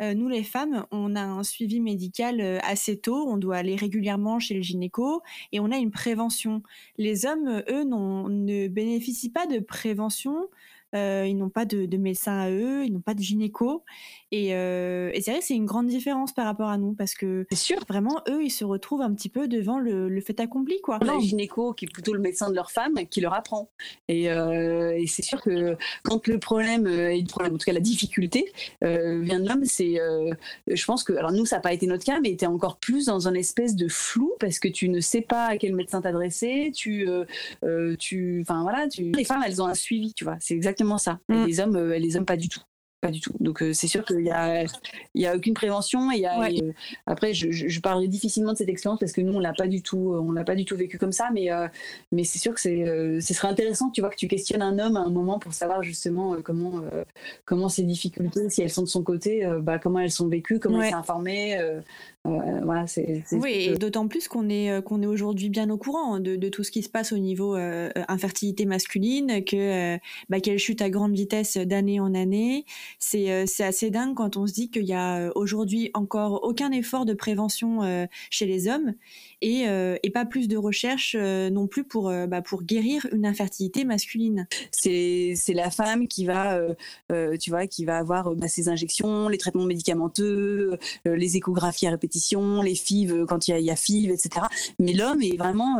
euh, nous les femmes, on a un suivi médical euh, assez tôt, on doit aller régulièrement chez le gynéco et on a une prévention. Les hommes, eux, ne bénéficient pas de prévention, euh, ils n'ont pas de, de, médecin à eux, ils n'ont pas de gynéco. Et, euh, et c'est vrai que c'est une grande différence par rapport à nous parce que sûr. vraiment, eux, ils se retrouvent un petit peu devant le, le fait accompli. Quoi. Le gynéco, qui est plutôt le médecin de leur femme, qui leur apprend. Et, euh, et c'est sûr que quand le problème, le problème, en tout cas la difficulté, vient de l'homme, c'est, je pense que, alors nous, ça n'a pas été notre cas, mais tu es encore plus dans un espèce de flou parce que tu ne sais pas à quel médecin t'adresser. Tu, tu, enfin voilà, tu... les femmes, elles ont un suivi, tu vois. C'est exactement ça. Mm. les hommes, les hommes, pas du tout. Pas du tout. Donc euh, c'est sûr qu'il y a, y a aucune prévention. Et, y a, euh, après, je, je, parlerai difficilement de cette expérience parce que nous on l'a pas du tout, on l'a pas du tout vécu comme ça. Mais euh, mais c'est sûr que c'est, ce serait intéressant, tu vois, que tu questionnes un homme à un moment pour savoir justement comment comment ces difficultés, si elles sont de son côté, bah, comment elles sont vécues, comment il s'est informé. Voilà, oui, d'autant plus qu'on est qu'on est aujourd'hui bien au courant de, de, tout ce qui se passe au niveau infertilité masculine, que bah, qu'elle chute à grande vitesse d'année en année. Euh, c'est assez dingue quand on se dit qu'il y a euh, aujourd'hui encore aucun effort de prévention euh, chez les hommes et, et pas plus de recherche non plus pour, bah, pour guérir une infertilité masculine. C'est la femme qui va, tu vois, qui va avoir bah, ses injections, les traitements médicamenteux, les échographies à répétition, les FIV quand il y a, FIV, etc. Mais l'homme est vraiment,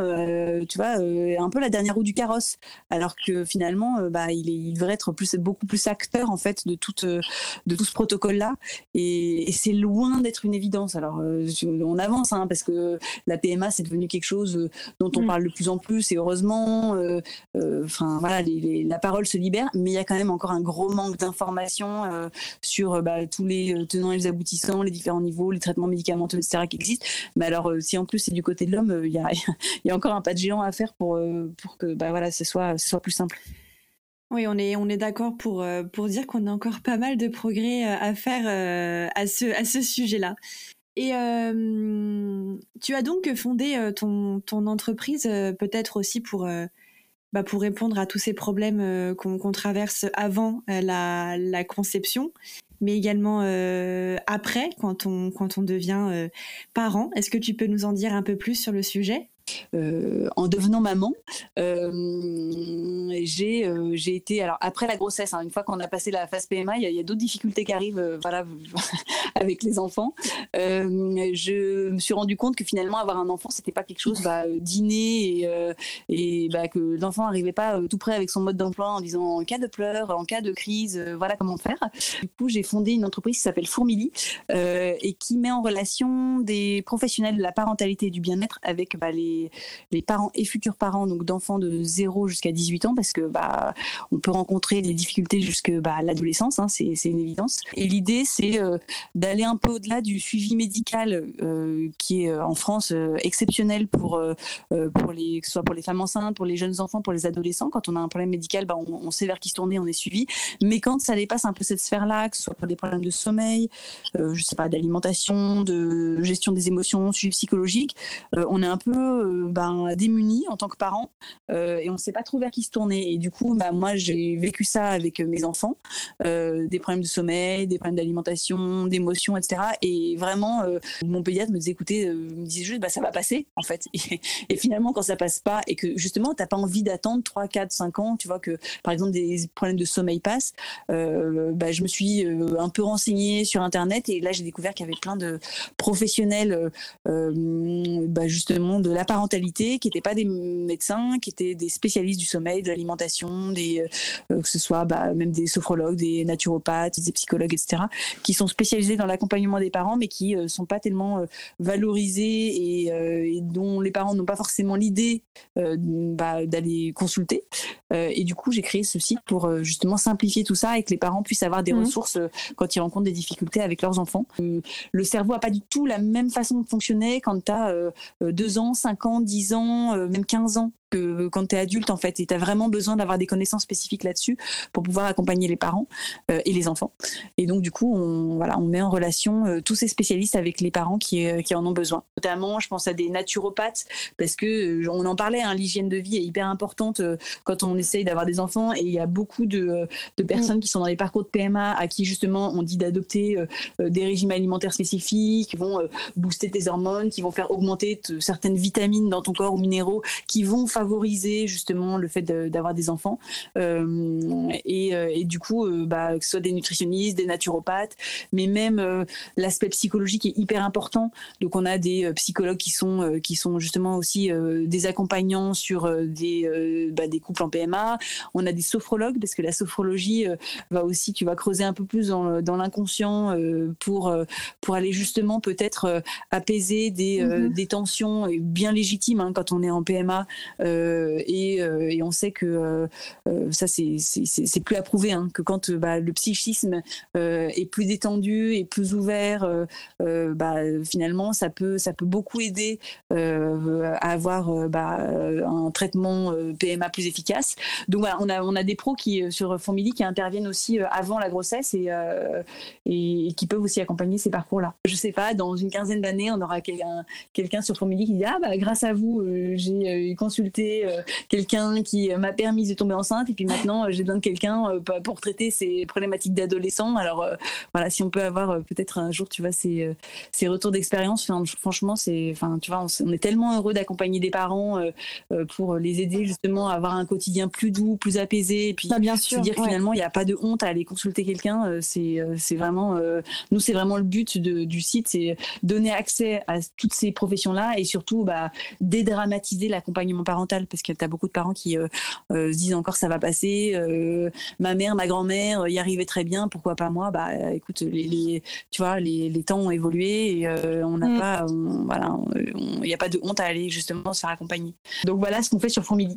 tu vois, un peu la dernière roue du carrosse, alors que finalement, bah, il, devrait être plus, beaucoup plus acteur en fait de toute de tout ce protocole-là. Et, c'est loin d'être une évidence. Alors, euh, on avance, hein, parce que la PMA, c'est devenu quelque chose euh, dont on mm. parle de plus en plus, et heureusement, euh, enfin voilà, la parole se libère, mais il y a quand même encore un gros manque d'informations sur bah, tous les tenants et les aboutissants, les différents niveaux, les traitements médicamenteux, etc., qui existent. Mais alors, si en plus c'est du côté de l'homme, il y a, (laughs) y a, encore un pas de géant à faire pour, pour que bah, voilà, ce soit, ce soit plus simple. Oui, on est, on est d'accord pour, euh, pour dire qu'on a encore pas mal de progrès euh, à faire euh, à ce, à ce sujet-là. Et tu as donc fondé ton, ton entreprise peut-être aussi pour, bah pour répondre à tous ces problèmes qu'on traverse avant la, la, conception, mais également après, quand on, quand on devient parent. Est-ce que tu peux nous en dire un peu plus sur le sujet? En devenant maman, j'ai j'ai été alors après la grossesse, hein, une fois qu'on a passé la phase PMA, il y a, d'autres difficultés qui arrivent, voilà, (laughs) avec les enfants. je me suis rendu compte que finalement avoir un enfant, c'était pas quelque chose bah, d'inné et, et bah, que l'enfant n'arrivait pas tout près avec son mode d'emploi en disant en cas de pleurs, en cas de crise, voilà comment faire. Du coup, j'ai fondé une entreprise qui s'appelle Fourmili et qui met en relation des professionnels de la parentalité et du bien-être avec bah, les, les parents et futurs parents donc d'enfants de 0 jusqu'à 18 ans parce que bah on peut rencontrer des difficultés jusque bah, l'adolescence, hein, c'est une évidence. Et l'idée c'est euh, d'aller un peu au-delà du suivi médical euh, qui est euh, en France exceptionnel pour pour les que ce soit pour les femmes enceintes, pour les jeunes enfants, pour les adolescents. Quand on a un problème médical, bah, on, on, sait vers qui se tourner, on est suivi. Mais quand ça dépasse un peu cette sphère-là, que ce soit pour des problèmes de sommeil, je sais pas, d'alimentation, de gestion des émotions, suivi psychologique, on est un peu ben, démunis en tant que parents et on ne sait pas trop vers qui se tourner. Et du coup, bah, moi, j'ai vécu ça avec mes enfants, des problèmes de sommeil, des problèmes d'alimentation, d'émotions, etc. Et vraiment, mon pédiatre me disait, écoutez, me disait juste, bah, ça va passer, en fait. (laughs) Et, finalement, quand ça passe pas et que justement, tu n'as pas envie d'attendre 3, 4, 5 ans, tu vois, que par exemple, des problèmes de sommeil passent, bah, je me suis un peu renseignée sur Internet et là, j'ai découvert qu'il y avait plein de professionnels justement de la parentalité, qui n'étaient pas des médecins, qui étaient des spécialistes du sommeil, de l'alimentation, des euh, que ce soit bah, même des sophrologues, des naturopathes, des psychologues, etc., qui sont spécialisés dans l'accompagnement des parents, mais qui ne euh, sont pas tellement euh, valorisés et, dont les parents n'ont pas forcément l'idée bah, d'aller consulter. et du coup, j'ai créé ce site pour justement simplifier tout ça et que les parents puissent avoir des mmh. ressources quand ils rencontrent des difficultés avec leurs enfants. le cerveau a pas du tout la même façon de fonctionner quand tu as 2 ans, 5 ans, 10 ans, euh, même 15 ans quand tu es adulte en fait et tu as vraiment besoin d'avoir des connaissances spécifiques là-dessus pour pouvoir accompagner les parents euh, et les enfants. Et donc du coup, on voilà, on met en relation euh, tous ces spécialistes avec les parents qui, euh, qui en ont besoin. Notamment, je pense à des naturopathes parce que on en parlait hein, l'hygiène de vie est hyper importante quand on essaye d'avoir des enfants et il y a beaucoup de, de personnes qui sont dans les parcours de PMA à qui justement on dit d'adopter des régimes alimentaires spécifiques qui vont booster tes hormones, qui vont faire augmenter certaines vitamines dans ton corps ou minéraux qui vont favoriser justement le fait d'avoir des enfants. Euh, et, euh, et, du coup, euh, bah, que ce soit des nutritionnistes, des naturopathes, mais même l'aspect psychologique est hyper important. Donc on a des psychologues qui sont qui sont justement aussi des accompagnants sur des bah, des couples en PMA. On a des sophrologues parce que la sophrologie va aussi, tu vas creuser un peu plus dans, dans l'inconscient pour pour aller justement peut-être apaiser des, mm-hmm. des tensions bien légitimes hein, quand on est en PMA euh, euh, et, on sait que euh, ça, c'est plus approuvé, hein, que quand bah, le psychisme est plus détendu et plus ouvert, bah, finalement, ça peut, ça peut beaucoup aider à avoir bah, un traitement PMA plus efficace. Donc on a, on a des pros qui, sur Family qui interviennent aussi avant la grossesse et, et, qui peuvent aussi accompagner ces parcours-là. Je sais pas, dans une quinzaine d'années, on aura quelqu'un quelqu'un sur Family qui dit Ah, bah, grâce à vous, j'ai consulté euh, quelqu'un qui m'a permis de tomber enceinte et puis maintenant euh, j'ai besoin de quelqu'un euh, pour traiter ces problématiques d'adolescents. Alors voilà, si on peut avoir peut-être un jour, tu vois, ces, ces retours d'expérience, franchement, c'est, enfin, tu vois, on, est tellement heureux d'accompagner des parents pour les aider justement à avoir un quotidien plus doux, plus apaisé et puis bah, bien sûr, dire finalement il n'y a pas de honte à aller consulter quelqu'un. c'est, c'est vraiment, nous c'est vraiment le but du site, c'est donner accès à toutes ces professions-là et surtout bah, dédramatiser l'accompagnement parental parce que tu as beaucoup de parents qui euh, euh, se disent encore ça va passer. Euh, ma mère, ma grand-mère y arrivait très bien, pourquoi pas moi? Bah écoute, les, tu vois, les, temps ont évolué et on n'a mm. pas, voilà, il n'y a pas de honte à aller justement se faire accompagner. Donc voilà ce qu'on fait sur Fond (laughs)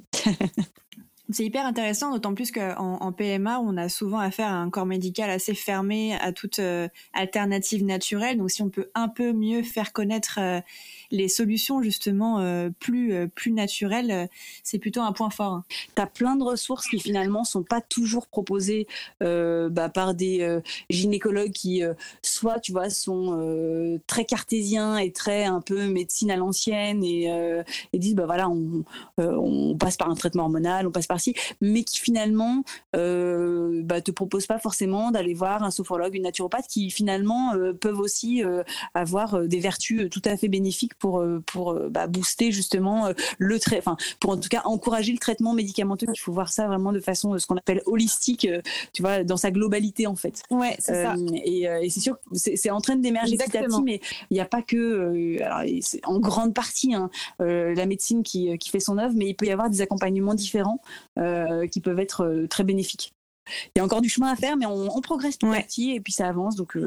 C'est hyper intéressant, d'autant plus qu'en en PMA, on a souvent affaire à un corps médical assez fermé à toute alternative naturelle. Donc, si on peut un peu mieux faire connaître les solutions justement euh, plus euh, plus naturelles, euh, c'est plutôt un point fort. Tu as plein de ressources qui finalement sont pas toujours proposées bah, par des gynécologues qui soi, tu vois, sont très cartésiens et très un peu médecine à l'ancienne et, disent bah voilà, on, passe par un traitement hormonal, on passe par ci, mais qui finalement bah, te proposent pas forcément d'aller voir un sophrologue, une naturopathe, qui finalement peuvent aussi avoir des vertus tout à fait bénéfiques pour pour bah, booster justement le trait, enfin pour en tout cas encourager le traitement médicamenteux. Il faut voir ça vraiment de façon ce qu'on appelle holistique, tu vois, dans sa globalité en fait. Ouais, c'est ça. Et, et c'est sûr, c'est en train d'émerger petit à petit, mais il n'y a pas que, euh, alors, en grande partie, hein, euh, la médecine qui, qui, fait son œuvre, mais il peut y avoir des accompagnements différents euh, qui peuvent être très bénéfiques. Il y a encore du chemin à faire, mais on, progresse petit à petit et puis ça avance. Donc,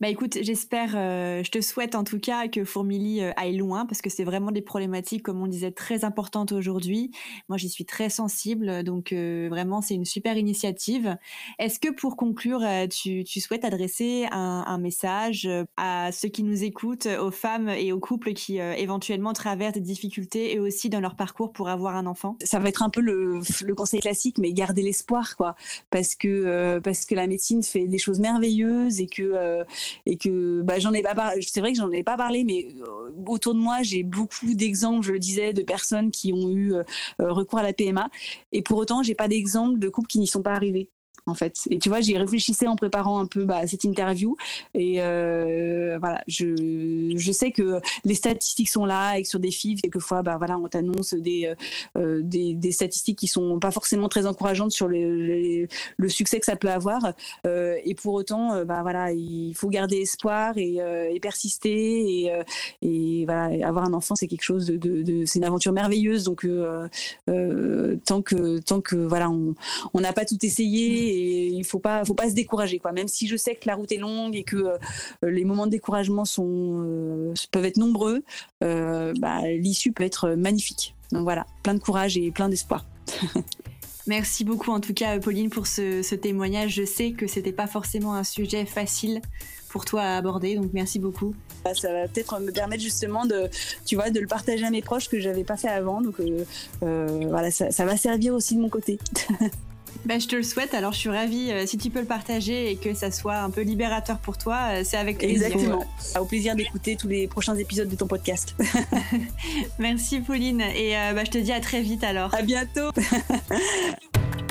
bah écoute, j'espère, je te souhaite en tout cas que Fourmili aille loin parce que c'est vraiment des problématiques, comme on disait, très importantes aujourd'hui. Moi, j'y suis très sensible, donc vraiment, c'est une super initiative. Est-ce que pour conclure, tu, tu souhaites adresser un, un, message à ceux qui nous écoutent, aux femmes et aux couples qui éventuellement traversent des difficultés et aussi dans leur parcours pour avoir un enfant? Ça va être un peu le, le conseil classique, mais garder l'espoir, quoi, parce que parce que la médecine fait des choses merveilleuses et que et que bah, j'en ai pas c'est vrai que j'en ai pas parlé mais euh, autour de moi j'ai beaucoup d'exemples je le disais de personnes qui ont eu euh, recours à la PMA et pour autant j'ai pas d'exemple de couples qui n'y sont pas arrivés en fait. Et tu vois, j'y réfléchissais en préparant un peu bah, cette interview. Et euh, voilà, je, je sais que les statistiques sont là et que sur des FIV, quelquefois, bah, voilà, on t'annonce des, euh, des, des, statistiques qui sont pas forcément très encourageantes sur le succès que ça peut avoir. Euh, et pour autant, bah, voilà, il faut garder espoir et, persister. Et, et voilà, avoir un enfant, c'est quelque chose de, de, de c'est une aventure merveilleuse. Donc, tant que, tant que voilà, on n'a pas tout essayé et il faut pas faut pas se décourager quoi même si je sais que la route est longue et que euh, les moments de découragement sont euh, peuvent être nombreux euh, bah, l'issue peut être magnifique donc voilà plein de courage et plein d'espoir (laughs) Merci beaucoup en tout cas Pauline pour ce, ce témoignage. Je sais que c'était pas forcément un sujet facile pour toi à aborder, donc merci beaucoup. Bah, ça va peut-être me permettre justement de, tu vois, de le partager à mes proches que j'avais pas fait avant, donc voilà, ça, ça va servir aussi de mon côté. (laughs) Bah, je te le souhaite. Alors, je suis ravie euh, si tu peux le partager et que ça soit un peu libérateur pour toi. Euh, c'est avec plaisir. Exactement. Au plaisir d'écouter tous les prochains épisodes de ton podcast. (laughs) Merci, Pauline. Et euh, bah, je te dis à très vite alors. À bientôt. (laughs)